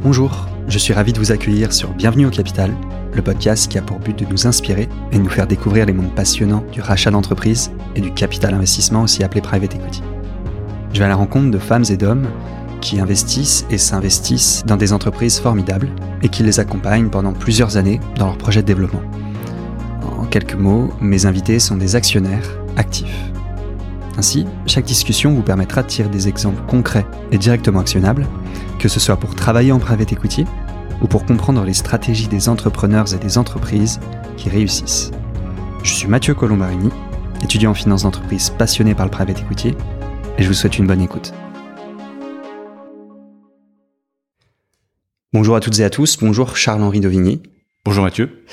Bonjour, je suis ravi de vous accueillir sur Bienvenue au Capital, le podcast qui a pour but de nous inspirer et de nous faire découvrir les mondes passionnants du rachat d'entreprise et du capital investissement aussi appelé private equity. Je vais à la rencontre de femmes et d'hommes qui investissent et s'investissent dans des entreprises formidables et qui les accompagnent pendant plusieurs années dans leurs projets de développement. En quelques mots, mes invités sont des actionnaires actifs. Ainsi, chaque discussion vous permettra de tirer des exemples concrets et directement actionnables que ce soit pour travailler en private equity ou pour comprendre les stratégies des entrepreneurs et des entreprises qui réussissent. Je suis Mathieu Colombarini, étudiant en finance d'entreprise passionné par le private equity, et je vous souhaite une bonne écoute. Bonjour à toutes et à tous, bonjour Charles-Henri Dovigny. Bonjour Mathieu.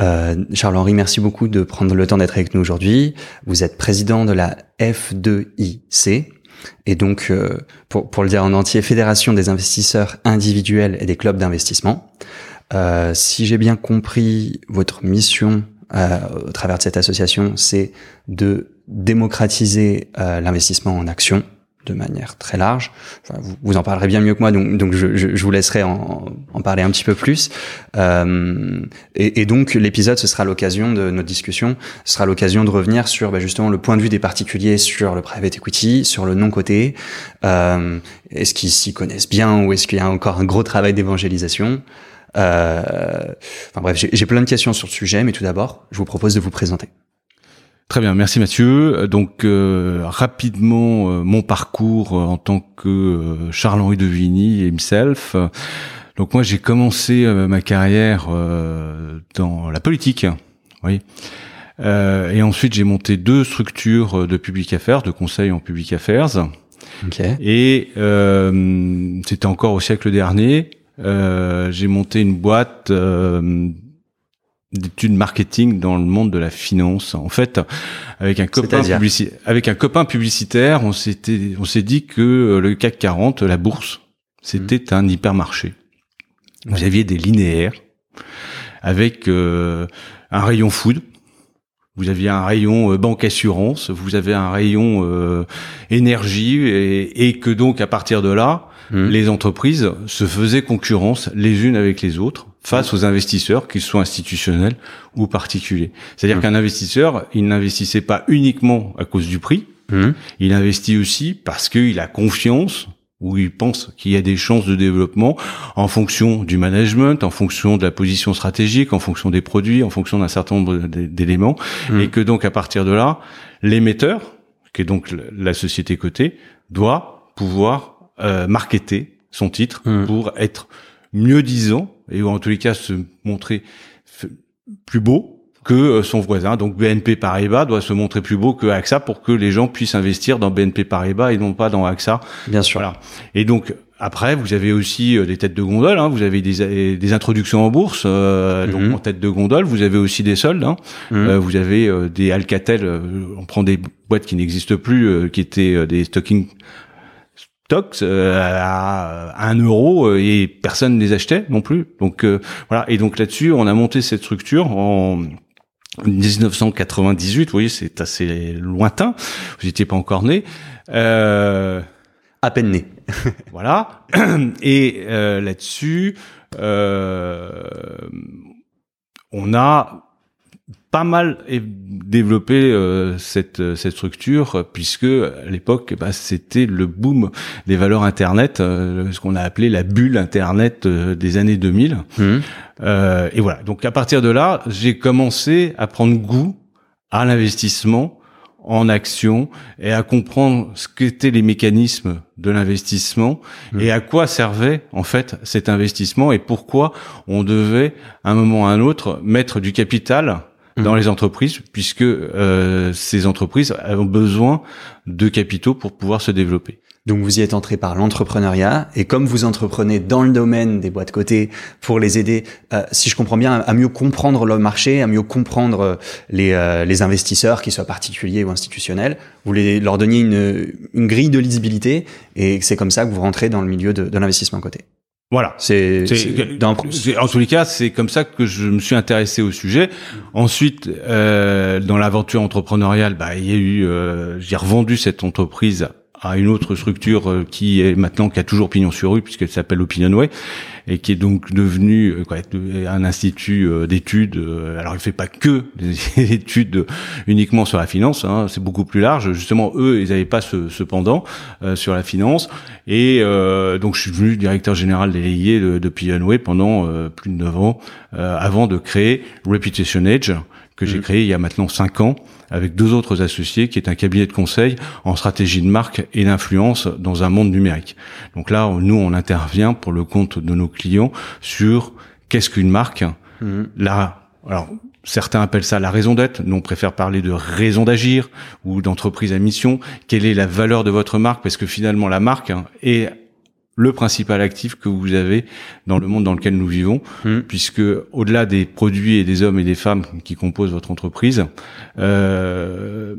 Euh, Charles-Henri, merci beaucoup de prendre le temps d'être avec nous aujourd'hui. Vous êtes président de la F2IC, et donc, euh, pour, pour, le dire en entier, Fédération des investisseurs individuels et des clubs d'investissement. Euh, si j'ai bien compris, votre mission euh, au travers de cette association, c'est de démocratiser l'investissement en actions de manière très large. Vous, en parlerez bien mieux que moi, donc, donc je, je, je vous laisserai en, en, parler un petit peu plus. Euh, et, et, donc l'épisode, ce sera l'occasion de notre discussion, ce sera l'occasion de revenir sur bah, justement le point de vue des particuliers sur le private equity, sur le non coté. Euh, est-ce qu'ils s'y connaissent bien ou est-ce qu'il y a encore un gros travail d'évangélisation? Euh, Enfin bref, j'ai plein de questions sur le sujet, mais tout d'abord, je vous propose de vous présenter. Très bien, merci Mathieu. Donc euh, rapidement euh, mon parcours en tant que euh, Charles-Henri Devigny himself. Donc moi j'ai commencé euh, ma carrière euh, dans la politique, oui. et ensuite j'ai monté deux structures de public affairs, de conseil en public affairs. Okay. Et c'était encore au siècle dernier. j'ai monté une boîte d'études marketing dans le monde de la finance. En fait, avec un copain publici avec un copain publicitaire, on s'était on s'est dit que euh, le CAC 40, la bourse, c'était mmh. un hypermarché. Vous aviez des linéaires avec euh, un rayon food, vous aviez un rayon euh, banque assurance, vous avez un rayon euh, énergie et, et, que donc à partir de là, mmh. les entreprises se faisaient concurrence les unes avec les autres face aux investisseurs, qu'ils soient institutionnels ou particuliers. C'est-à-dire mmh. qu'un investisseur, il n'investissait pas uniquement à cause du prix, mmh. il investit aussi parce qu'il a confiance ou il pense qu'il y a des chances de développement en fonction du management, en fonction de la position stratégique, en fonction des produits, en fonction d'un certain nombre d'éléments, mmh. et que donc à partir de là, l'émetteur, qui est donc la société cotée, doit pouvoir euh, marketer son titre pour être mieux disant et en tous les cas se montrer plus beau que euh, son voisin. Donc BNP Paribas doit se montrer plus beau que AXA pour que les gens puissent investir dans BNP Paribas et non pas dans AXA. Bien sûr. Voilà. Et donc après, vous avez aussi euh, des têtes de gondole. Hein. Vous avez des, des introductions en bourse. Euh, mm -hmm. Donc mhm. en tête de gondole, vous avez aussi des soldes. Hein. Mm -hmm. euh, vous avez euh, des Alcatel. on prend des boîtes qui n'existent plus, qui étaient des stocking euh, à un euro euh, et personne ne les achetait non plus. Donc euh, voilà. Et donc là-dessus, on a monté cette structure en 1998. Vous voyez, c'est assez lointain. Vous n'étiez pas encore né. Euh, à peine né. voilà. Et euh, là-dessus, euh, on a pas mal développé euh, cette euh, cette structure puisque à l'époque bah, c'était le boom des valeurs internet euh, ce qu'on a appelé la bulle internet euh, des années 2000 mmh. et voilà donc à partir de là j'ai commencé à prendre goût à l'investissement en action et à comprendre ce qu'étaient les mécanismes de l'investissement mmh. et à quoi servait en fait cet investissement et pourquoi on devait à un moment ou à un autre mettre du capital dans les entreprises, puisque euh, ces entreprises ont besoin de capitaux pour pouvoir se développer. Donc vous y êtes entré par l'entrepreneuriat et comme vous entreprenez dans le domaine des boîtes cotées pour les aider, euh, si je comprends bien, à mieux comprendre le marché, à mieux comprendre euh, les, euh, les investisseurs, qu'ils soient particuliers ou institutionnels, vous les, leur donniez une, une grille de lisibilité et c'est comme ça que vous rentrez dans le milieu de, de l'investissement coté. Voilà. C'est en tous les cas, c'est comme ça que je me suis intéressé au sujet. Ensuite, euh, dans l'aventure entrepreneuriale, bah, il y a eu, euh, j'ai revendu cette entreprise à une autre structure euh, qui est maintenant qui a toujours pignon sur rue puisqu'elle s'appelle Opinionway et qui est donc devenu euh, quoi, un institut euh, d'études. Alors il fait pas que des études uniquement sur la finance, hein, c'est beaucoup plus large. Justement, eux, ils n'avaient pas ce, ce pendant sur la finance et donc je suis devenu directeur général délégué de, de Opinionway pendant plus de 9 ans avant de créer Reputation Edge que j'ai mmh. créé il y a maintenant 5 ans avec deux autres associés qui est un cabinet de conseil en stratégie de marque et d'influence dans un monde numérique. Donc là, nous, on intervient pour le compte de nos clients sur qu'est-ce qu'une marque. Mmh. Là, alors Certains appellent ça la raison d'être, nous on préfère parler de raison d'agir ou d'entreprise à mission. Quelle est la valeur de votre marque? Parce que finalement la marque est le principal actif que vous avez dans le monde dans lequel nous vivons, hmm. puisque au-delà des produits et des hommes et des femmes qui composent votre entreprise, euh,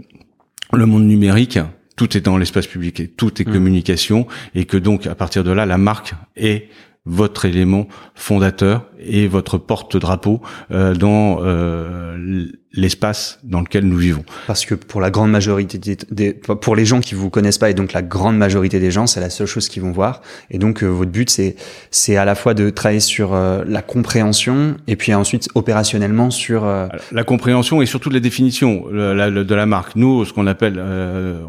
le monde numérique, tout est dans l'espace public et tout est hmm. communication, et que donc à partir de là, la marque est votre élément fondateur et votre porte-drapeau euh, dans euh, l'espace dans lequel nous vivons. Parce que pour la grande majorité des, pour les gens qui vous connaissent pas et donc la grande majorité des gens, c'est la seule chose qu'ils vont voir. Et donc euh, votre but c'est c'est à la fois de travailler sur euh, la compréhension et puis ensuite opérationnellement sur euh, la compréhension et surtout la définition de la marque. Nous, ce qu'on appelle,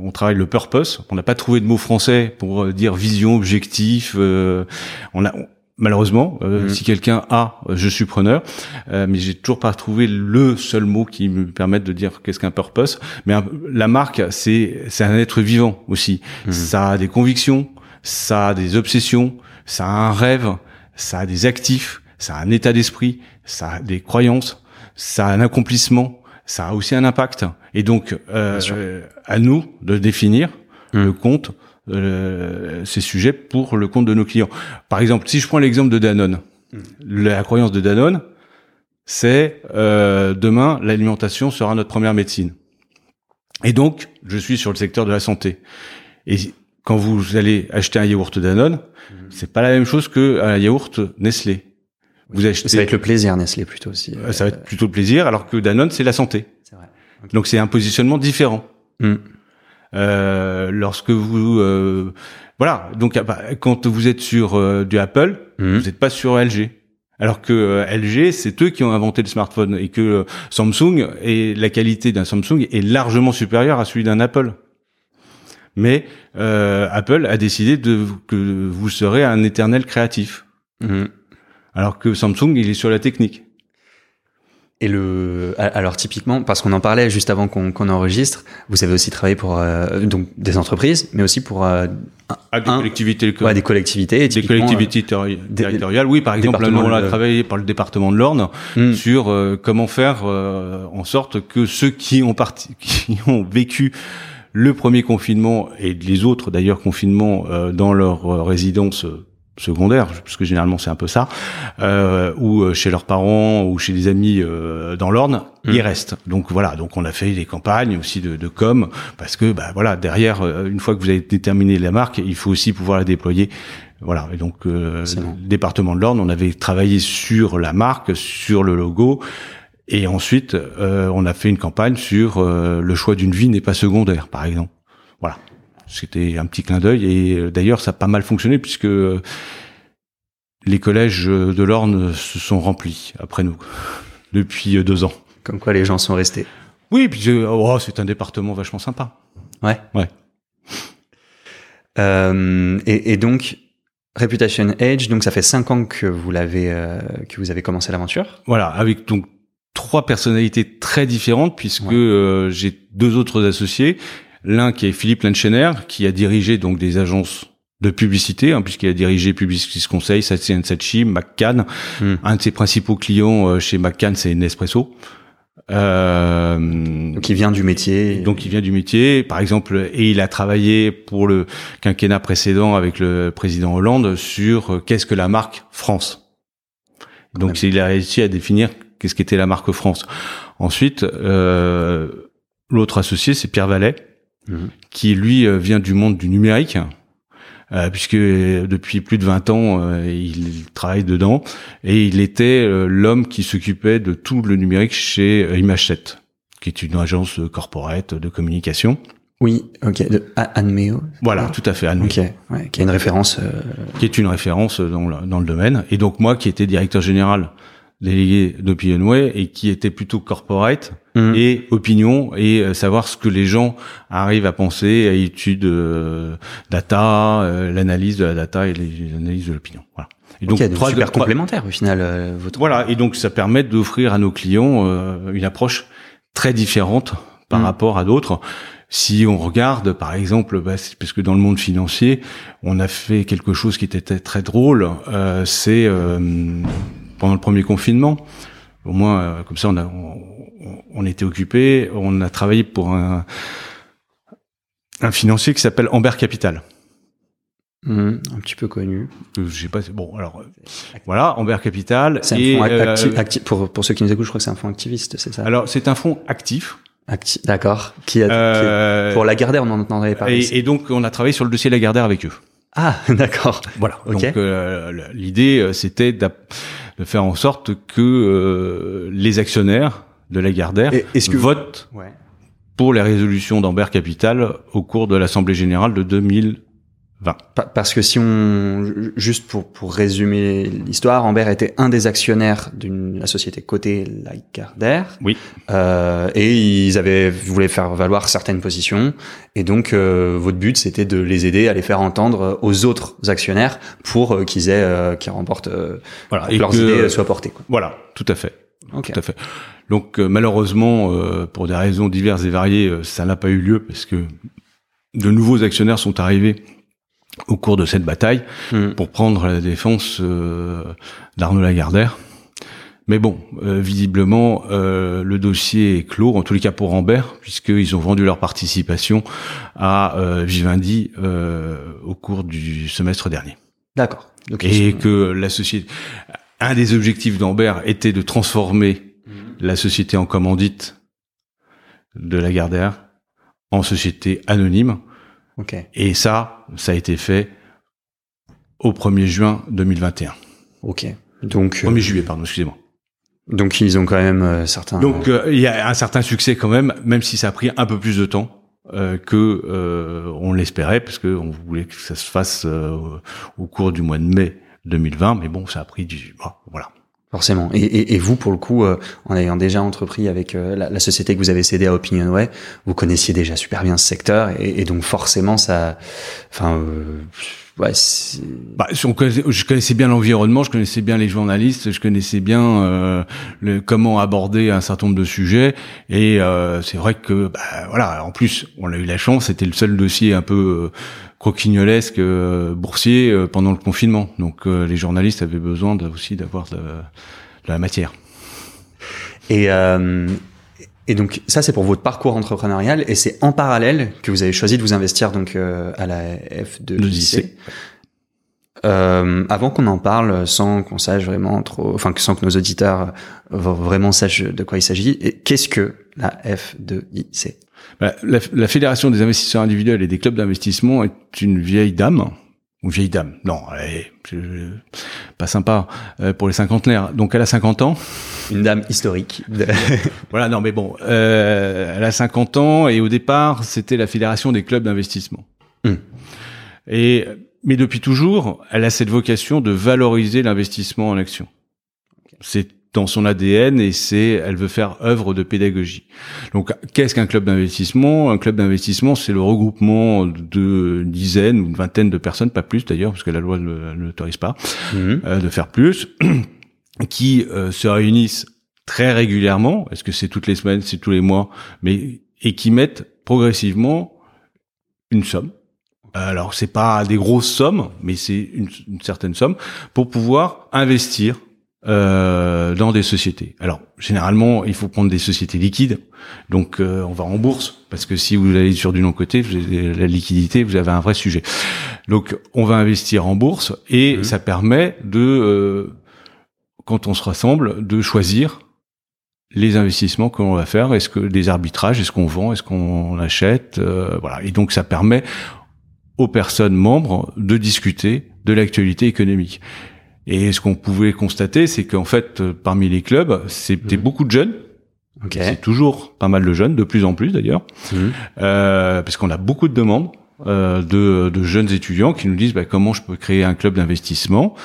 on travaille le purpose. On n'a pas trouvé de mot français pour dire vision, objectif. on a malheureusement. Euh, mm. Si quelqu'un a, je suis preneur, euh, mais j'ai toujours pas trouvé le seul mot qui me permette de dire qu'est-ce qu'un purpose. Mais la marque, c'est c'est un être vivant aussi. Mm. Ça a des convictions, ça a des obsessions, ça a un rêve, ça a des actifs, ça a un état d'esprit, ça a des croyances, ça a un accomplissement, ça a aussi un impact. Et donc, euh, à nous de définir mm. le compte euh, ces sujets pour le compte de nos clients. Par exemple, si je prends l'exemple de Danone, hmm. la croyance de Danone, c'est euh, demain l'alimentation sera notre première médecine. Et donc, je suis sur le secteur de la santé. Et quand vous allez acheter un yaourt Danone, hmm. c'est pas la même chose que un yaourt Nestlé. Vous achetez... Ça va être le plaisir Nestlé plutôt aussi. Euh, ça va être plutôt le plaisir, alors que Danone c'est la santé. Vrai. Donc c'est un positionnement différent. Hmm. Euh, lorsque vous euh, voilà donc ah, bah, quand vous êtes sur euh, du Apple, mhm. vous n'êtes pas sur LG. Alors que LG, c'est eux qui ont inventé le smartphone et que Samsung et la qualité d'un Samsung est largement supérieure à celui d'un Apple. Mais Apple a décidé de que vous serez un éternel créatif. Mhm. Alors que Samsung, il est sur la technique. Et le, alors typiquement, parce qu'on en parlait juste avant qu'on enregistre, vous avez aussi travaillé pour euh, donc des entreprises, mais aussi pour euh, ah, des collectivités, ouais, des collectivités, des collectivités euh, territoriales. Oui, par exemple, nous on a travaillé par le département de l'Orne hmm. sur comment faire en sorte que ceux qui ont parti, qui ont vécu le premier confinement et les autres d'ailleurs confinements dans leur résidence secondaire, parce que généralement c'est un peu ça, euh, ou euh, chez leurs parents ou chez des amis euh, dans l'Orne, ils mm. restent. Donc voilà, donc on a fait des campagnes aussi de, de com, parce que bah voilà, derrière, euh, une fois que vous avez déterminé la marque, il faut aussi pouvoir la déployer. Voilà, et donc le département de l'Orne, on avait travaillé sur la marque, sur le logo, et ensuite on a fait une campagne sur le choix d'une vie n'est pas secondaire, par exemple. Voilà. C'était un petit clin d'œil et euh, d'ailleurs ça a pas mal fonctionné puisque euh, les collèges de l'Orne se sont remplis après nous depuis euh, deux ans. Comme quoi les gens sont restés. Oui, puis oh, c'est un département vachement sympa. Ouais. Ouais. Euh, et, et, donc Reputation Edge, donc ça fait cinq ans que vous l'avez, que vous avez commencé l'aventure. Voilà, avec donc trois personnalités très différentes puisque j'ai deux autres associés L'un qui est Philippe Lenchener, qui a dirigé donc des agences de publicité, hein, puisqu'il a dirigé Publicis Conseil, Sachi, McCann. Hmm. Un de ses principaux clients euh, chez McCann, c'est Nespresso. Euh, donc il vient du métier. Donc il vient du métier, par exemple, et il a travaillé pour le quinquennat précédent avec le président Hollande sur euh, qu'est-ce que la marque France. Donc il a réussi à définir qu'est-ce qu'était la marque France. Ensuite, euh, l'autre associé, c'est Pierre Vallet, qui lui euh, vient du monde du numérique. Euh, puisque depuis plus de 20 ans, euh, il travaille dedans, et il était l'homme qui s'occupait de tout le numérique chez Image7, qui est une agence corporate de communication. Oui, ok, de Anmeo. Voilà, tout à fait, Anmeo. Ok, ouais, qui est une référence. Qui est une référence dans le, dans le domaine. Et donc moi, qui étais directeur général délégué d'Opinionway et qui était plutôt corporate mmh. et opinion et euh, savoir ce que les gens arrivent à penser à études euh, data, euh, l'analyse de la data et l'analyse de l'opinion. Voilà. Et donc, trois super complémentaires au final. votre... Voilà, et donc ça permet d'offrir à nos clients une approche très différente par mmh. rapport à d'autres. Si on regarde, par exemple, bah, parce que dans le monde financier, on a fait quelque chose qui était très drôle, c'est pendant le premier confinement. Au moins, euh, comme ça, on, a, on, était occupé. On a travaillé pour un, un financier qui s'appelle Amber Capital. Mmh, un petit peu connu. Euh, je sais pas. Bon, alors euh, voilà, Amber Capital. C'est un fonds actif, actif, pour pour ceux qui nous écoutent, je crois que c'est un fonds activiste, c'est ça? Alors c'est un fonds actif. Acti D'accord. Qui, a, qui pour Lagardère, on en entendrait parler. Et, et, donc on a travaillé sur le dossier Lagardère avec eux. Ah, d'accord. Voilà. Donc l'idée, c'était de faire en sorte que euh, les actionnaires de la Gardère votent pour les résolutions d'Amber Capital au cours de l'Assemblée générale de 2000 parce que si on, juste pour, pour résumer l'histoire, Amber était un des actionnaires d'une la société cotée Lagardère. Oui. Euh, et ils avaient voulaient faire valoir certaines positions. Et donc euh, votre but c'était de les aider à les faire entendre aux autres actionnaires pour euh, qu'ils aient euh, qu'ils remportent euh, voilà, et leurs idées soient portées. Quoi. Voilà, tout à fait. Tout à fait. Donc malheureusement, pour des raisons diverses et variées, ça n'a pas eu lieu parce que de nouveaux actionnaires sont arrivés au cours de cette bataille hmm. pour prendre la défense euh, d'Arnaud Lagardère. Mais bon, euh, visiblement, euh, le dossier est clos, en tous les cas pour Ambert, puisqu'ils ont vendu leur participation à Vivendi au cours du semestre dernier. D'accord. Et que la société, un des objectifs d'Ambert était de transformer hmm. la société en commandite de Lagardère en société anonyme et ça, ça a été fait au 1er juin 2021. Ok. Donc 1er euh, juillet, pardon, excusez-moi. Donc ils ont quand même euh, certains. Donc euh, il y a un certain succès quand même, même si ça a pris un peu plus de temps que on l'espérait, parce que on voulait que ça se fasse au cours du mois de mai 2020, mais bon, ça a pris du. voilà. Forcément. Et, vous, pour le coup, euh, en ayant déjà entrepris avec euh, la, société que vous avez cédée à Opinionway, vous connaissiez déjà super bien ce secteur, et, donc forcément, ça, enfin, euh. Bah, je connaissais bien l'environnement, je connaissais bien les journalistes, je connaissais bien le, comment aborder un certain nombre de sujets, et c'est vrai que, bah, voilà, en plus, on a eu la chance, c'était le seul dossier un peu croquignolesque euh, boursier euh, pendant le confinement. Donc euh, les journalistes avaient besoin aussi d'avoir de, la matière. Et, et donc ça c'est pour votre parcours entrepreneurial et c'est en parallèle que vous avez choisi de vous investir donc à la F2IC. Euh, avant qu'on en parle, sans qu'on sache vraiment trop, enfin sans que nos auditeurs vraiment sachent de quoi il s'agit, qu'est-ce que la F2IC bah, la, la, Fédération des investisseurs individuels et des clubs d'investissement est une vieille dame, ou vieille dame, non, elle pas sympa euh, pour les cinquantenaires. Donc elle a 50 ans. Une dame historique. voilà, non mais bon, euh, elle a 50 ans et au départ c'était la Fédération des clubs d'investissement. Hmm. Et mais depuis toujours, elle a cette vocation de valoriser l'investissement en action. C'est dans son ADN et c'est elle veut faire œuvre de pédagogie. Donc qu'est-ce qu'un club d'investissement? Un club d'investissement, c'est le regroupement de dizaines ou une vingtaine de personnes, pas plus d'ailleurs, parce que la loi ne l'autorise pas, mhm. euh, de faire plus, qui euh, se réunissent très régulièrement. Est-ce que c'est toutes les semaines, c'est tous les mois, mais et qui mettent progressivement une somme. Alors c'est pas des grosses sommes, mais c'est une, une certaine somme pour pouvoir investir euh, dans des sociétés. Alors généralement, il faut prendre des sociétés liquides. Donc euh, on va en bourse parce que si vous allez sur du non côté, la liquidité, vous avez un vrai sujet. Donc on va investir en bourse et mmh. ça permet de euh, quand on se rassemble de choisir les investissements que l'on va faire, est-ce que des arbitrages, est-ce qu'on vend, est-ce qu'on achète, euh, voilà. Et donc ça permet aux personnes membres de discuter de l'actualité économique. Et ce qu'on pouvait constater, c'est qu'en fait, euh, parmi les clubs, c'était mmh. beaucoup de jeunes C'est toujours pas mal de jeunes, de plus en plus d'ailleurs, mmh. euh, parce qu'on a beaucoup de demandes. Euh, de, de, jeunes étudiants qui nous disent bah, comment je peux créer un club d'investissement?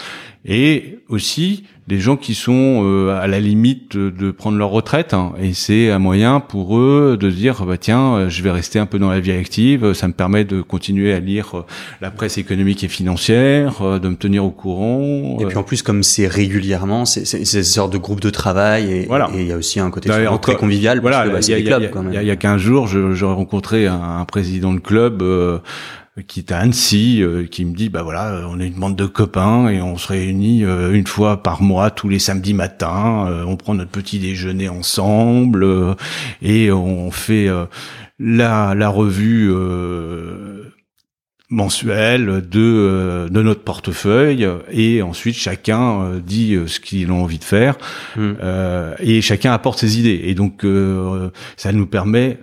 Et aussi des gens qui sont euh, à la limite de, prendre leur retraite hein, et c'est un moyen pour eux de se dire bah tiens euh, je vais rester un peu dans la vie active. Ça me permet de continuer à lire euh, la presse économique et financière de me tenir au courant et puis en plus comme c'est régulièrement c'est c'est sorte de groupe de travail et voilà. il y a aussi un côté très convivial voilà il y, a, y a 15 jours j'aurais rencontré un, un, président de club qui est à Annecy, euh, qui me dit bah voilà, euh, on est une bande de copains et on se réunit euh, une fois par mois tous les samedis matins, on prend notre petit déjeuner ensemble et on fait la, la revue mensuelle de, de notre portefeuille et ensuite chacun dit ce qu'il a envie de faire mmh. et chacun apporte ses idées et donc ça nous permet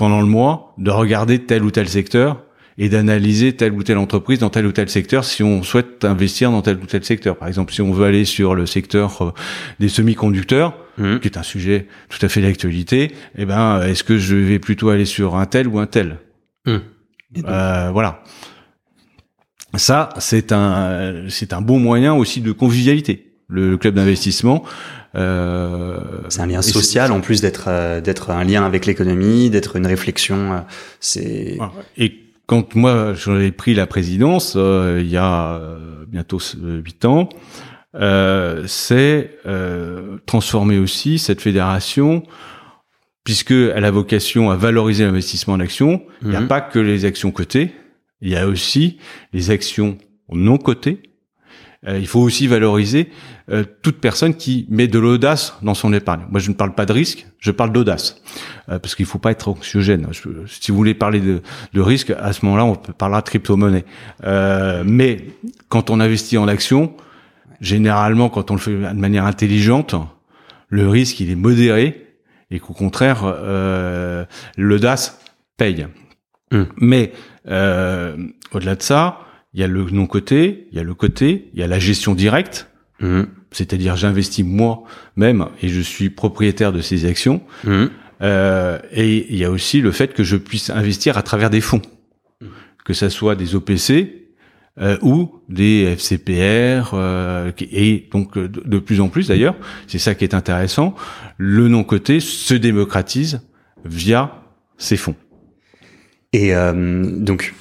pendant le mois de regarder tel ou tel secteur et d'analyser telle ou telle entreprise dans tel ou tel secteur si on souhaite investir dans tel ou tel secteur. Par exemple, si on veut aller sur le secteur euh, des semi-conducteurs, mmh. qui est un sujet tout à fait d'actualité, eh ben, est-ce que je vais plutôt aller sur un tel ou un tel? Mmh. euh, Voilà. Ça, c'est un, c'est un bon moyen aussi de convivialité. Le, club d'investissement, euh, c'est un lien social en plus d'être euh, d'être un lien avec l'économie, d'être une réflexion. Euh, c'est et quand moi j'en ai pris la présidence il y a bientôt huit ans, c'est transformer aussi cette fédération puisque elle a vocation à valoriser l'investissement en actions. Il n'y a mhm. pas que les actions cotées, il y a aussi les actions non cotées euh, il faut aussi valoriser euh, toute personne qui met de l'audace dans son épargne. Moi, je ne parle pas de risque, je parle d'audace, euh, parce qu'il faut pas être anxiogène. si vous voulez parler de, de risque, à ce moment-là, on peut parler de crypto-monnaie. mais quand on investit en action, généralement, quand on le fait de manière intelligente, le risque il est modéré et qu'au contraire, l'audace paye. Hum. Mais au-delà de ça, il y a le non-côté, il y a le côté, il y a la gestion directe, mmh. c'est-à-dire j'investis moi-même et je suis propriétaire de ces actions. Mmh. Euh, et il y a aussi le fait que je puisse investir à travers des fonds, que ça soit des OPC euh, ou des FCPR, euh, et donc de, de plus en plus d'ailleurs, c'est ça qui est intéressant, le non-côté se démocratise via ces fonds. Et euh, donc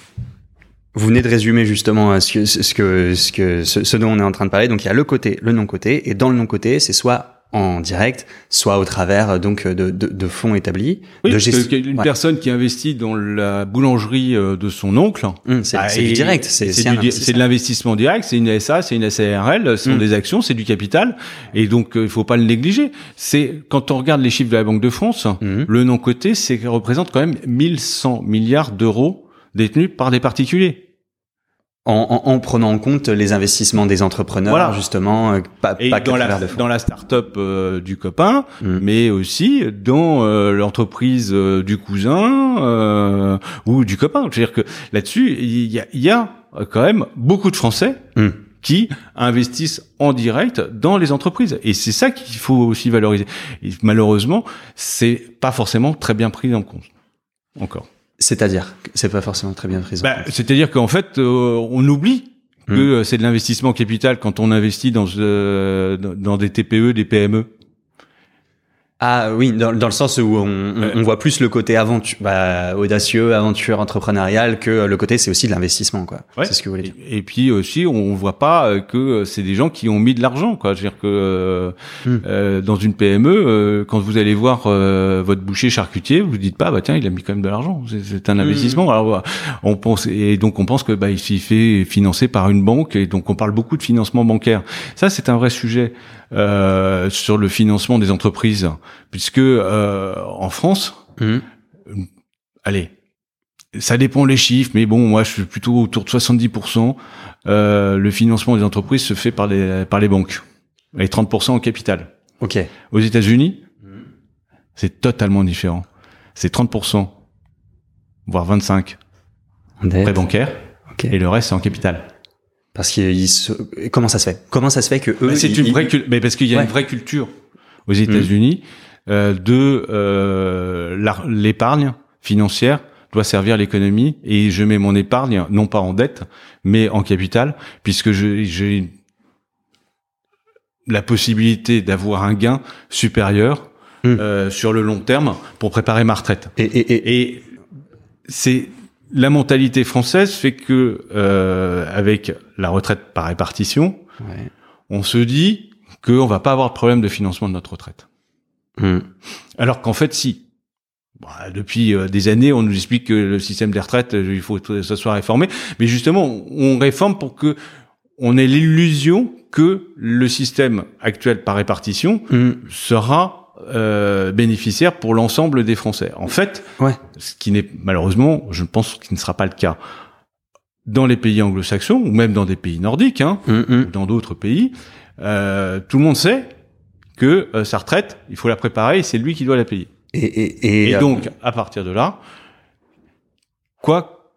vous venez de résumer justement ce que, ce que, ce que, ce, dont on est en train de parler. Donc il y a le côté, le non-côté, et dans le non-côté, c'est soit en direct, soit au travers donc de, de, de fonds établis. Oui, de une personne qui investit dans la boulangerie euh, de son oncle, hum, c'est bah, du direct, c'est de l'investissement direct, c'est une SA, c'est une SARL, ce sont hum. des actions, c'est du capital, et donc euh, il faut pas le négliger. C'est quand on regarde les chiffres de la Banque de France, hum. le non coté, c'est représente quand même 1100 milliards d'euros détenus par des particuliers en, en, prenant en compte les investissements des entrepreneurs, justement, euh, pas, et pas dans, la, dans la start-up euh, du copain, mm. mais aussi dans euh, l'entreprise du cousin ou du copain. Je veux dire que là-dessus, il y a, y a, quand même beaucoup de Français mm. qui investissent en direct dans les entreprises, et c'est ça qu'il faut aussi valoriser. Et malheureusement, c'est pas forcément très bien pris en compte encore. C'est-à-dire, c'est pas forcément très bien pris. Bah, c'est-à-dire qu'en fait, euh, on oublie que hmm. c'est de l'investissement capital quand on investit dans, euh, dans des TPE, des PME. Ah oui, dans, dans, le sens où on, on, voit plus le côté aventure, bah, audacieux, aventure entrepreneuriale que le côté c'est aussi de l'investissement quoi. c'est ce que vous voulez dire. Et puis aussi on voit pas euh, que c'est des gens qui ont mis de l'argent quoi. Je veux dire que euh, hmm. euh, dans une PME, quand vous allez voir votre boucher charcutier, vous, vous dites pas bah tiens il a mis quand même de l'argent. C'est un hmm. investissement. Alors on pense et donc on pense que bah il s'y fait financer par une banque et donc on parle beaucoup de financement bancaire. Ça c'est un vrai sujet. Euh, sur le financement des entreprises, puisque euh, en France, mmh. allez, ça dépend les chiffres, mais bon, moi je suis plutôt autour de 70%. Euh, le financement des entreprises se fait par les par les banques, et 30% en capital. Ok. Aux États-Unis, mmh. c'est totalement différent. C'est 30%, voire 25% prêt bancaire, et le reste c'est en capital. Parce qu'ils se... comment ça se fait? Comment ça se fait que eux C'est une vraie mais parce qu'il y a une vraie culture aux États-Unis euh, de euh, l'épargne financière doit servir l'économie et je mets mon épargne non pas en dette mais en capital puisque j'ai la possibilité d'avoir un gain supérieur hmm. euh, sur le long terme pour préparer ma retraite. Et, et, et, et c'est la mentalité française fait que euh, avec la retraite par répartition, ouais. on se dit qu'on va pas avoir de problème de financement de notre retraite. Hmm. Alors qu'en fait, si. Bah, depuis euh, des années, on nous explique que le système des retraites, euh, il faut que ça soit réformé. Mais justement, on réforme pour que on ait l'illusion que le système actuel par répartition hmm. sera euh, bénéficiaire pour l'ensemble des Français. En fait, ouais. ce qui n'est malheureusement, je pense, qu'il ne sera pas le cas dans les pays anglo-saxons ou même dans des pays nordiques, hein, hmm, ou dans d'autres pays. Euh, tout le monde sait que euh, sa retraite, il faut la préparer c'est lui qui doit la payer. Et, et, et, donc, à partir de là, quoi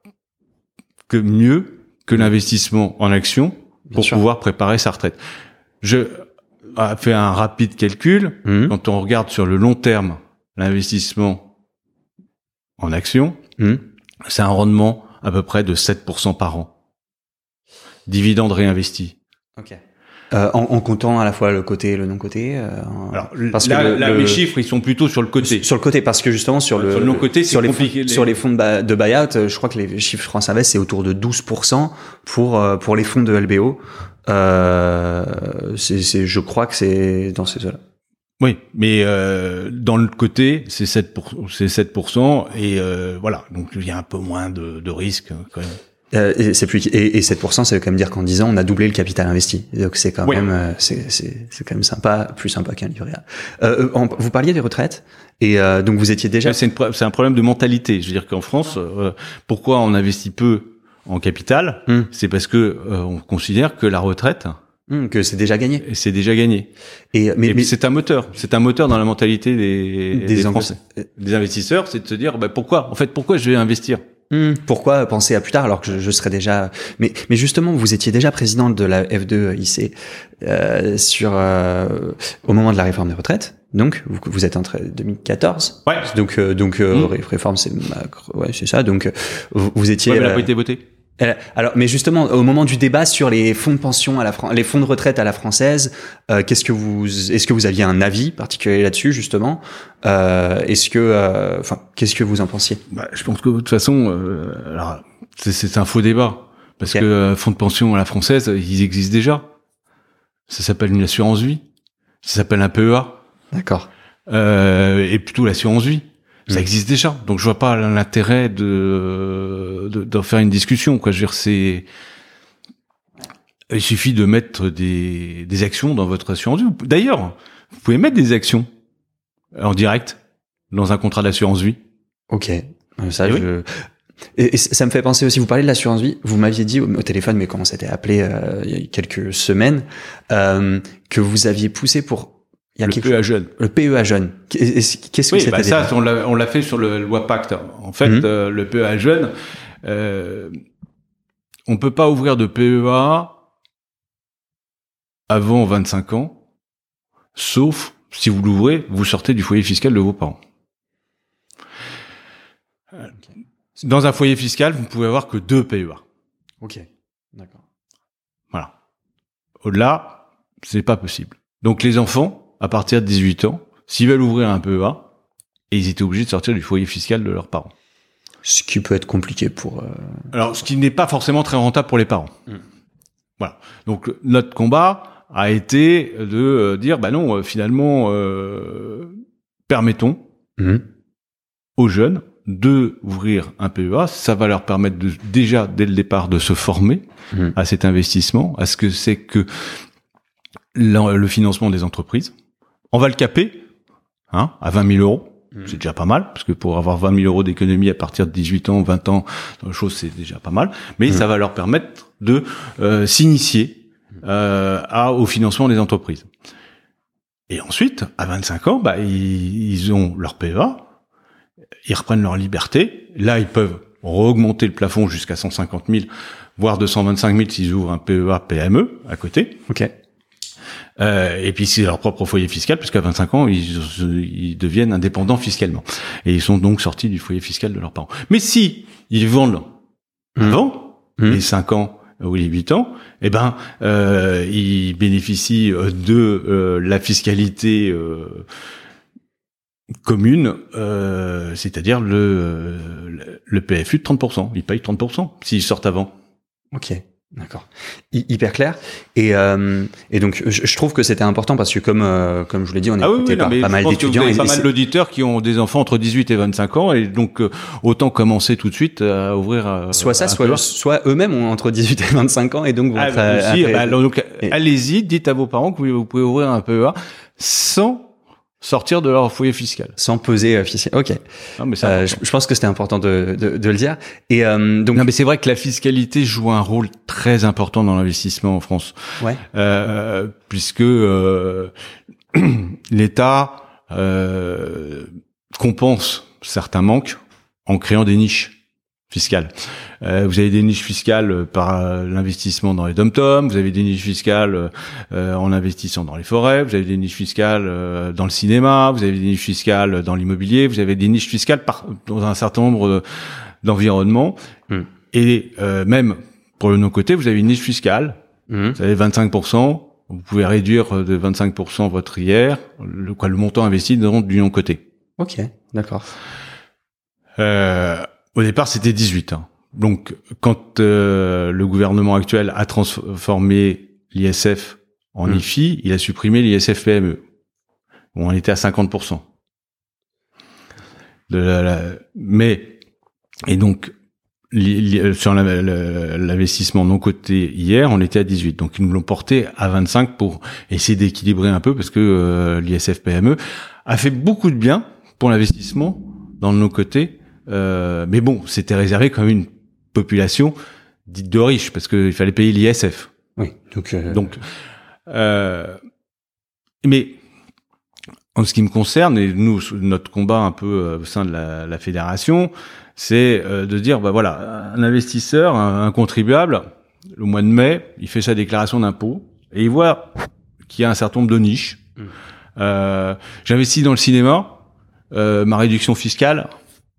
que mieux que l'investissement en action pour pouvoir préparer sa retraite. Je fais un rapide calcul. Mmh. Quand on regarde sur le long terme l'investissement en action, mmh. c'est un rendement à peu près de 7% par an. Dividende réinvesti. Euh, en, en, comptant à la fois le côté et le non-côté. Euh, Alors, parce là, que là, les chiffres, ils sont plutôt sur le côté. Sur le côté, parce que justement sur le, sur le non-côté, sur les fonds, sur les fonds de, de buyout, euh, je crois que les chiffres France Invest c'est autour de 12% pour euh, pour les fonds de LBO. Euh, c'est, je crois que c'est dans ces eaux-là. Oui, mais euh, dans le côté, c'est 7%, c'est 7%, et euh, voilà, donc il y a un peu moins de, de risque quand même. Euh, et c'est plus et, et 7% c'est quand même dire qu'en 10 ans on a doublé le capital investi donc c'est quand même euh, c'est quand même sympa plus sympa qu'un livret A. Euh, euh vous parliez des retraites et donc vous étiez déjà c'est c'est un problème de mentalité je veux dire qu'en France pourquoi on investit peu en capital hmm. c'est parce que on considère que la retraite hmm, que c'est déjà gagné. C'est déjà gagné. Et mais, mais c'est un moteur. C'est un moteur dans la mentalité des, des, des Français, des investisseurs, c'est de se dire bah, pourquoi? En fait, pourquoi je vais investir? Hmm. pourquoi penser à plus tard alors que je, je, serais déjà mais mais justement vous étiez déjà président de la F2IC euh, sur euh, au moment de la réforme des retraites donc vous, vous êtes entre 2014 ouais. donc euh, donc euh, hmm. réforme c'est ouais c'est ça donc vous, vous étiez ouais, mais elle a pas été votée euh, alors, mais justement, au moment du débat sur les fonds de pension à la les fonds de retraite à la française, euh, qu'est-ce que vous, est-ce que vous aviez un avis particulier là-dessus justement? Euh, Est-ce que, euh, enfin, qu'est-ce que vous en pensiez? Bah, Je pense que de toute façon, euh, alors c'est un faux débat parce que fonds de pension à la française, ils existent déjà. Ça s'appelle une assurance vie. Ça s'appelle un PEA. D'accord. et plutôt l'assurance vie. Ça mm. existe déjà, donc je vois pas l'intérêt de d'en faire une discussion. Quoi, je veux dire, c'est il suffit de mettre des, des actions dans votre assurance vie. D'ailleurs, vous pouvez mettre des actions en direct dans un contrat d'assurance vie. Ok, euh, ça et je. Et, ça me fait penser aussi, vous parlez de l'assurance vie, vous m'aviez dit au, téléphone, mais comment s'était appelé euh, il y a quelques semaines, euh, que vous aviez poussé pour il y a le PEA jeune. Le PEA jeune. Qu'est-ce que oui, c'était bah ça, on l'a fait sur le loi Pacte. En fait, mhm. euh, le PEA jeune, euh, on peut pas ouvrir de PEA avant 25 ans, sauf si vous l'ouvrez, vous sortez du foyer fiscal de vos parents. Dans un foyer fiscal, vous ne pouvez avoir que deux PEA. Ok, d'accord. Voilà. Au-delà, c'est pas possible. Donc les enfants, à partir de 18 ans, s'ils veulent ouvrir un PEA, et ils étaient obligés de sortir du foyer fiscal de leurs parents. Ce qui peut être compliqué pour. Euh... Alors, ce qui n'est pas forcément très rentable pour les parents. Mm. Voilà. Donc notre combat a été de euh, dire, bah non, euh, finalement, euh, permettons mm. aux jeunes de ouvrir un PEA, ça va leur permettre de, déjà dès le départ de se former mm. à cet investissement, à ce que c'est que le financement des entreprises, on va le caper hein, à 20 000 euros. Mmh. C'est déjà pas mal, parce que pour avoir 20 000 euros d'économie à partir de 18 ans, 20 ans, dans chose, c'est déjà pas mal. Mais mmh. ça va leur permettre de euh, s'initier euh, au financement des entreprises. Et ensuite, à 25 ans, bah, ils, ils ont leur PEA, ils reprennent leur liberté. Là, ils peuvent augmenter le plafond jusqu'à 150 000, voire 225 000 s'ils ouvrent un PEA PME à côté. Ok. Euh, et puis c'est leur propre foyer fiscal, puisqu'à 25 ans, ils, ils, deviennent indépendants fiscalement. Et ils sont donc sortis du foyer fiscal de leurs parents. Mais si ils vendent mmh. avant mmh. les 5 ans ou les 8 ans, eh ben, euh, ils bénéficient de euh, la fiscalité euh, commune, euh, c'est-à-dire le, le PFU de 30%. Ils payent 30% s'ils sortent avant. Ok. D'accord, hyper clair. Et, euh, et donc, je, trouve que c'était important parce que comme euh, comme je vous l'ai dit, on est ah par pas mal d'étudiants, et pas mal d'auditeurs qui ont des enfants entre 18 et 25 ans, et donc euh, autant commencer tout de suite à ouvrir. Euh, soit ça, soit soit eux-mêmes ont entre 18 et 25 ans, et donc, ah, bah, donc allez-y, dites à vos parents que vous pouvez ouvrir un PEA sans sortir de leur foyer fiscal. Sans peser euh, fiscal. Ok. mais euh, je, pense que c'était important de, de, de, le dire. Et euh, donc. Non, mais c'est vrai que la fiscalité joue un rôle très important dans l'investissement en France. Ouais. Euh, puisque euh, l'État compense certains manques en créant des niches fiscales. Euh, vous avez des niches fiscales par euh, l'investissement dans les dom-toms, vous avez des niches fiscales euh, en investissant dans les forêts, vous avez des niches fiscales dans le cinéma, vous avez des niches fiscales dans l'immobilier, vous avez des niches fiscales par, dans un certain nombre d'environnements. Hmm. Et même pour le non-côté, vous avez une niche fiscale, hmm. vous avez 25%, vous pouvez réduire de 25% votre IR, le, quoi, le montant investi dans du non-côté. Ok, d'accord. Euh, au départ, c'était 18. Hein. Donc, quand euh, le gouvernement actuel a transformé l'ISF en mmh. IFI, il a supprimé l'ISF PME. Bon, on était à 50%. De la, mais, et donc, sur l'investissement non coté hier, on était à 18. Donc, ils nous l'ont porté à 25 pour essayer d'équilibrer un peu parce que euh, l'ISF PME a fait beaucoup de bien pour l'investissement dans le non coté. Euh, mais bon, c'était réservé comme une population dite de riche parce qu'il fallait payer l'ISF. Oui. Donc, euh... donc euh, mais en ce qui me concerne et nous notre combat un peu euh, au sein de la, la fédération, c'est euh, de dire bah voilà un investisseur, un, contribuable, le mois de mai, il fait sa déclaration d'impôt et il voit qu'il y a un certain nombre de niches. Mmh. Euh, J'investis dans le cinéma, ma réduction fiscale,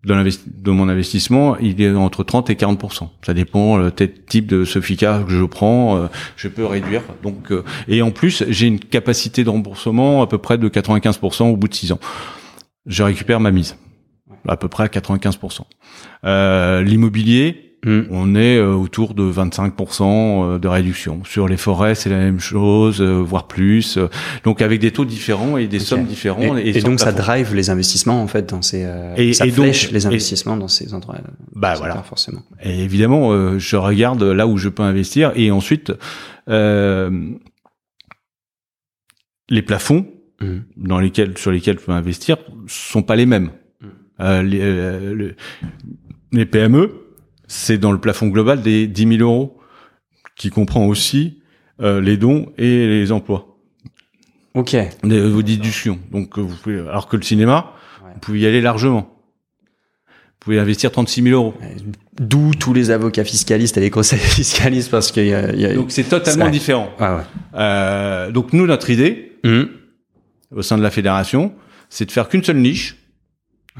de, mon investissement, il est entre 30 et 40% Ça dépend le type de Sofica que je prends, euh, je peux réduire. Donc euh, et en plus, j'ai une capacité de remboursement à peu près de 95% au bout de 6 ans. Je récupère ma mise à peu près à 95% euh, L'immobilier, Mm. On est euh, autour de 25% euh, de réduction. Sur les forêts, c'est la même chose, euh, voire plus. Donc avec des taux différents et des sommes différentes. Et, donc ça drive les investissements en fait dans ces. et, ça flèche les investissements dans ces endroits. Bah voilà, forcément. Et évidemment, je regarde là où je peux investir et ensuite les plafonds mm. dans lesquels sur lesquels je peux investir sont pas les mêmes. Mm. les, les PME c'est dans le plafond global des 10 000 euros, qui comprend aussi euh, les dons et les emplois. Ok. vos déductions. Donc, euh, vous pouvez, alors que le cinéma, vous pouvez y aller largement. Vous pouvez investir 36 000 euros. D'où tous les avocats fiscalistes et les conseils fiscalistes, parce qu'il y a, y a, Donc, c'est totalement différent. Ah ouais. Euh, donc, nous, notre idée, mmh. au sein de la fédération, c'est de faire qu'une seule niche.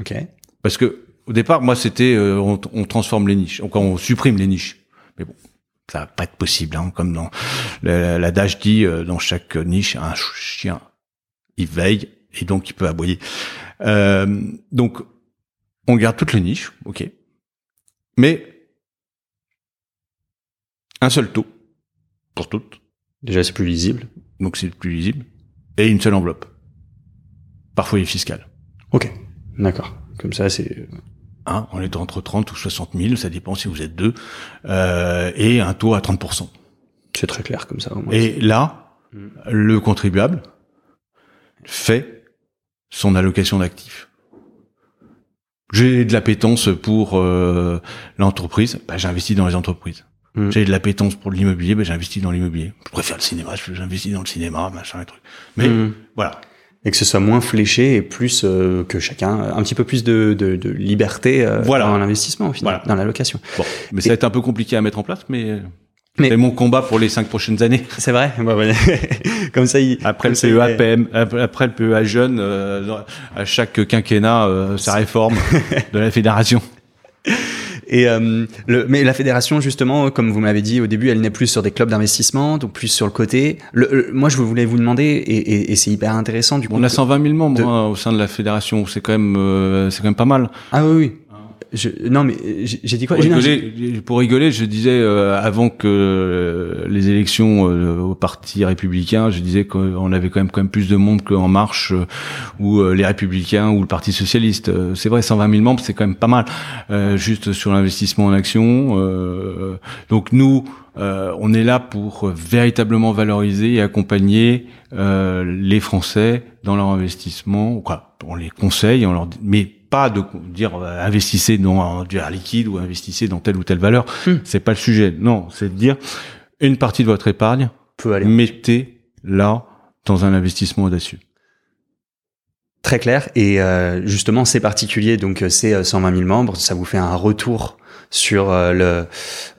Ok. Parce que au départ, moi, c'était euh, on, on, transforme les niches, donc on supprime les niches. Mais bon, ça va pas être possible, hein, comme dans l'adage dit euh, dans chaque niche, un chien, il veille et donc il peut aboyer. Euh, donc, on garde toutes les niches, ok, mais un seul taux pour toutes. Déjà, c'est plus lisible. Donc, c'est plus lisible et une seule enveloppe par foyer fiscal. Ok, d'accord. Comme ça, c'est Hein, on est entre 30 ou 60 000, ça dépend si vous êtes deux, euh, et un taux à 30% C'est très clair comme ça. Au moins. Et là, le contribuable fait son allocation d'actifs. J'ai de l'appétence pour euh, l'entreprise, bah, j'investis dans les entreprises. Mm. J'ai de l'appétence pour l'immobilier, bah, j'investis dans l'immobilier. Je préfère le cinéma, j'investis dans le cinéma, machin, et trucs. Mais mm. voilà, et que ce soit moins fléché et plus euh, que chacun un petit peu plus de, de, de liberté euh, voilà. dans l'investissement au final, dans la location. Bon, mais ça va être un peu compliqué à mettre en place, mais Mais c'est mon combat pour les cinq prochaines années. C'est vrai. comme ça, il, après le PEA PM, après le PEA jeune, euh, à chaque quinquennat, euh, sa réforme de la fédération. Et euh, le, mais la fédération, justement, comme vous m'avez dit au début, elle n'est plus sur des clubs d'investissement, donc plus sur le côté. Le, moi, je voulais vous demander, et, et, et c'est hyper intéressant. Du coup, on a 120 000 membres hein, au sein de la fédération, c'est quand même, euh, c'est quand même pas mal. Ah oui, oui. Je, non, mais j'ai dit quoi? Pour rigoler, pour rigoler, je disais euh, avant que euh, les élections euh, au Parti républicain, je disais qu'on avait quand même quand même plus de monde qu'en Marche ou les Républicains ou le Parti socialiste. c'est vrai, 120 000 membres, c'est quand même pas mal, juste sur l'investissement en action. donc nous, on est là pour véritablement valoriser et accompagner les Français dans leur investissement. Quoi, on les conseille, on leur mais pas de dire euh, investissez dans du liquide ou investissez dans telle ou telle valeur. Hmm. C'est pas le sujet. Non, c'est de dire une partie de votre épargne, peut aller. mettez là dans un investissement audacieux. Très clair. Et euh, justement, c'est particulier. Donc, euh, c'est 120 000 membres. Ça vous fait un retour sur le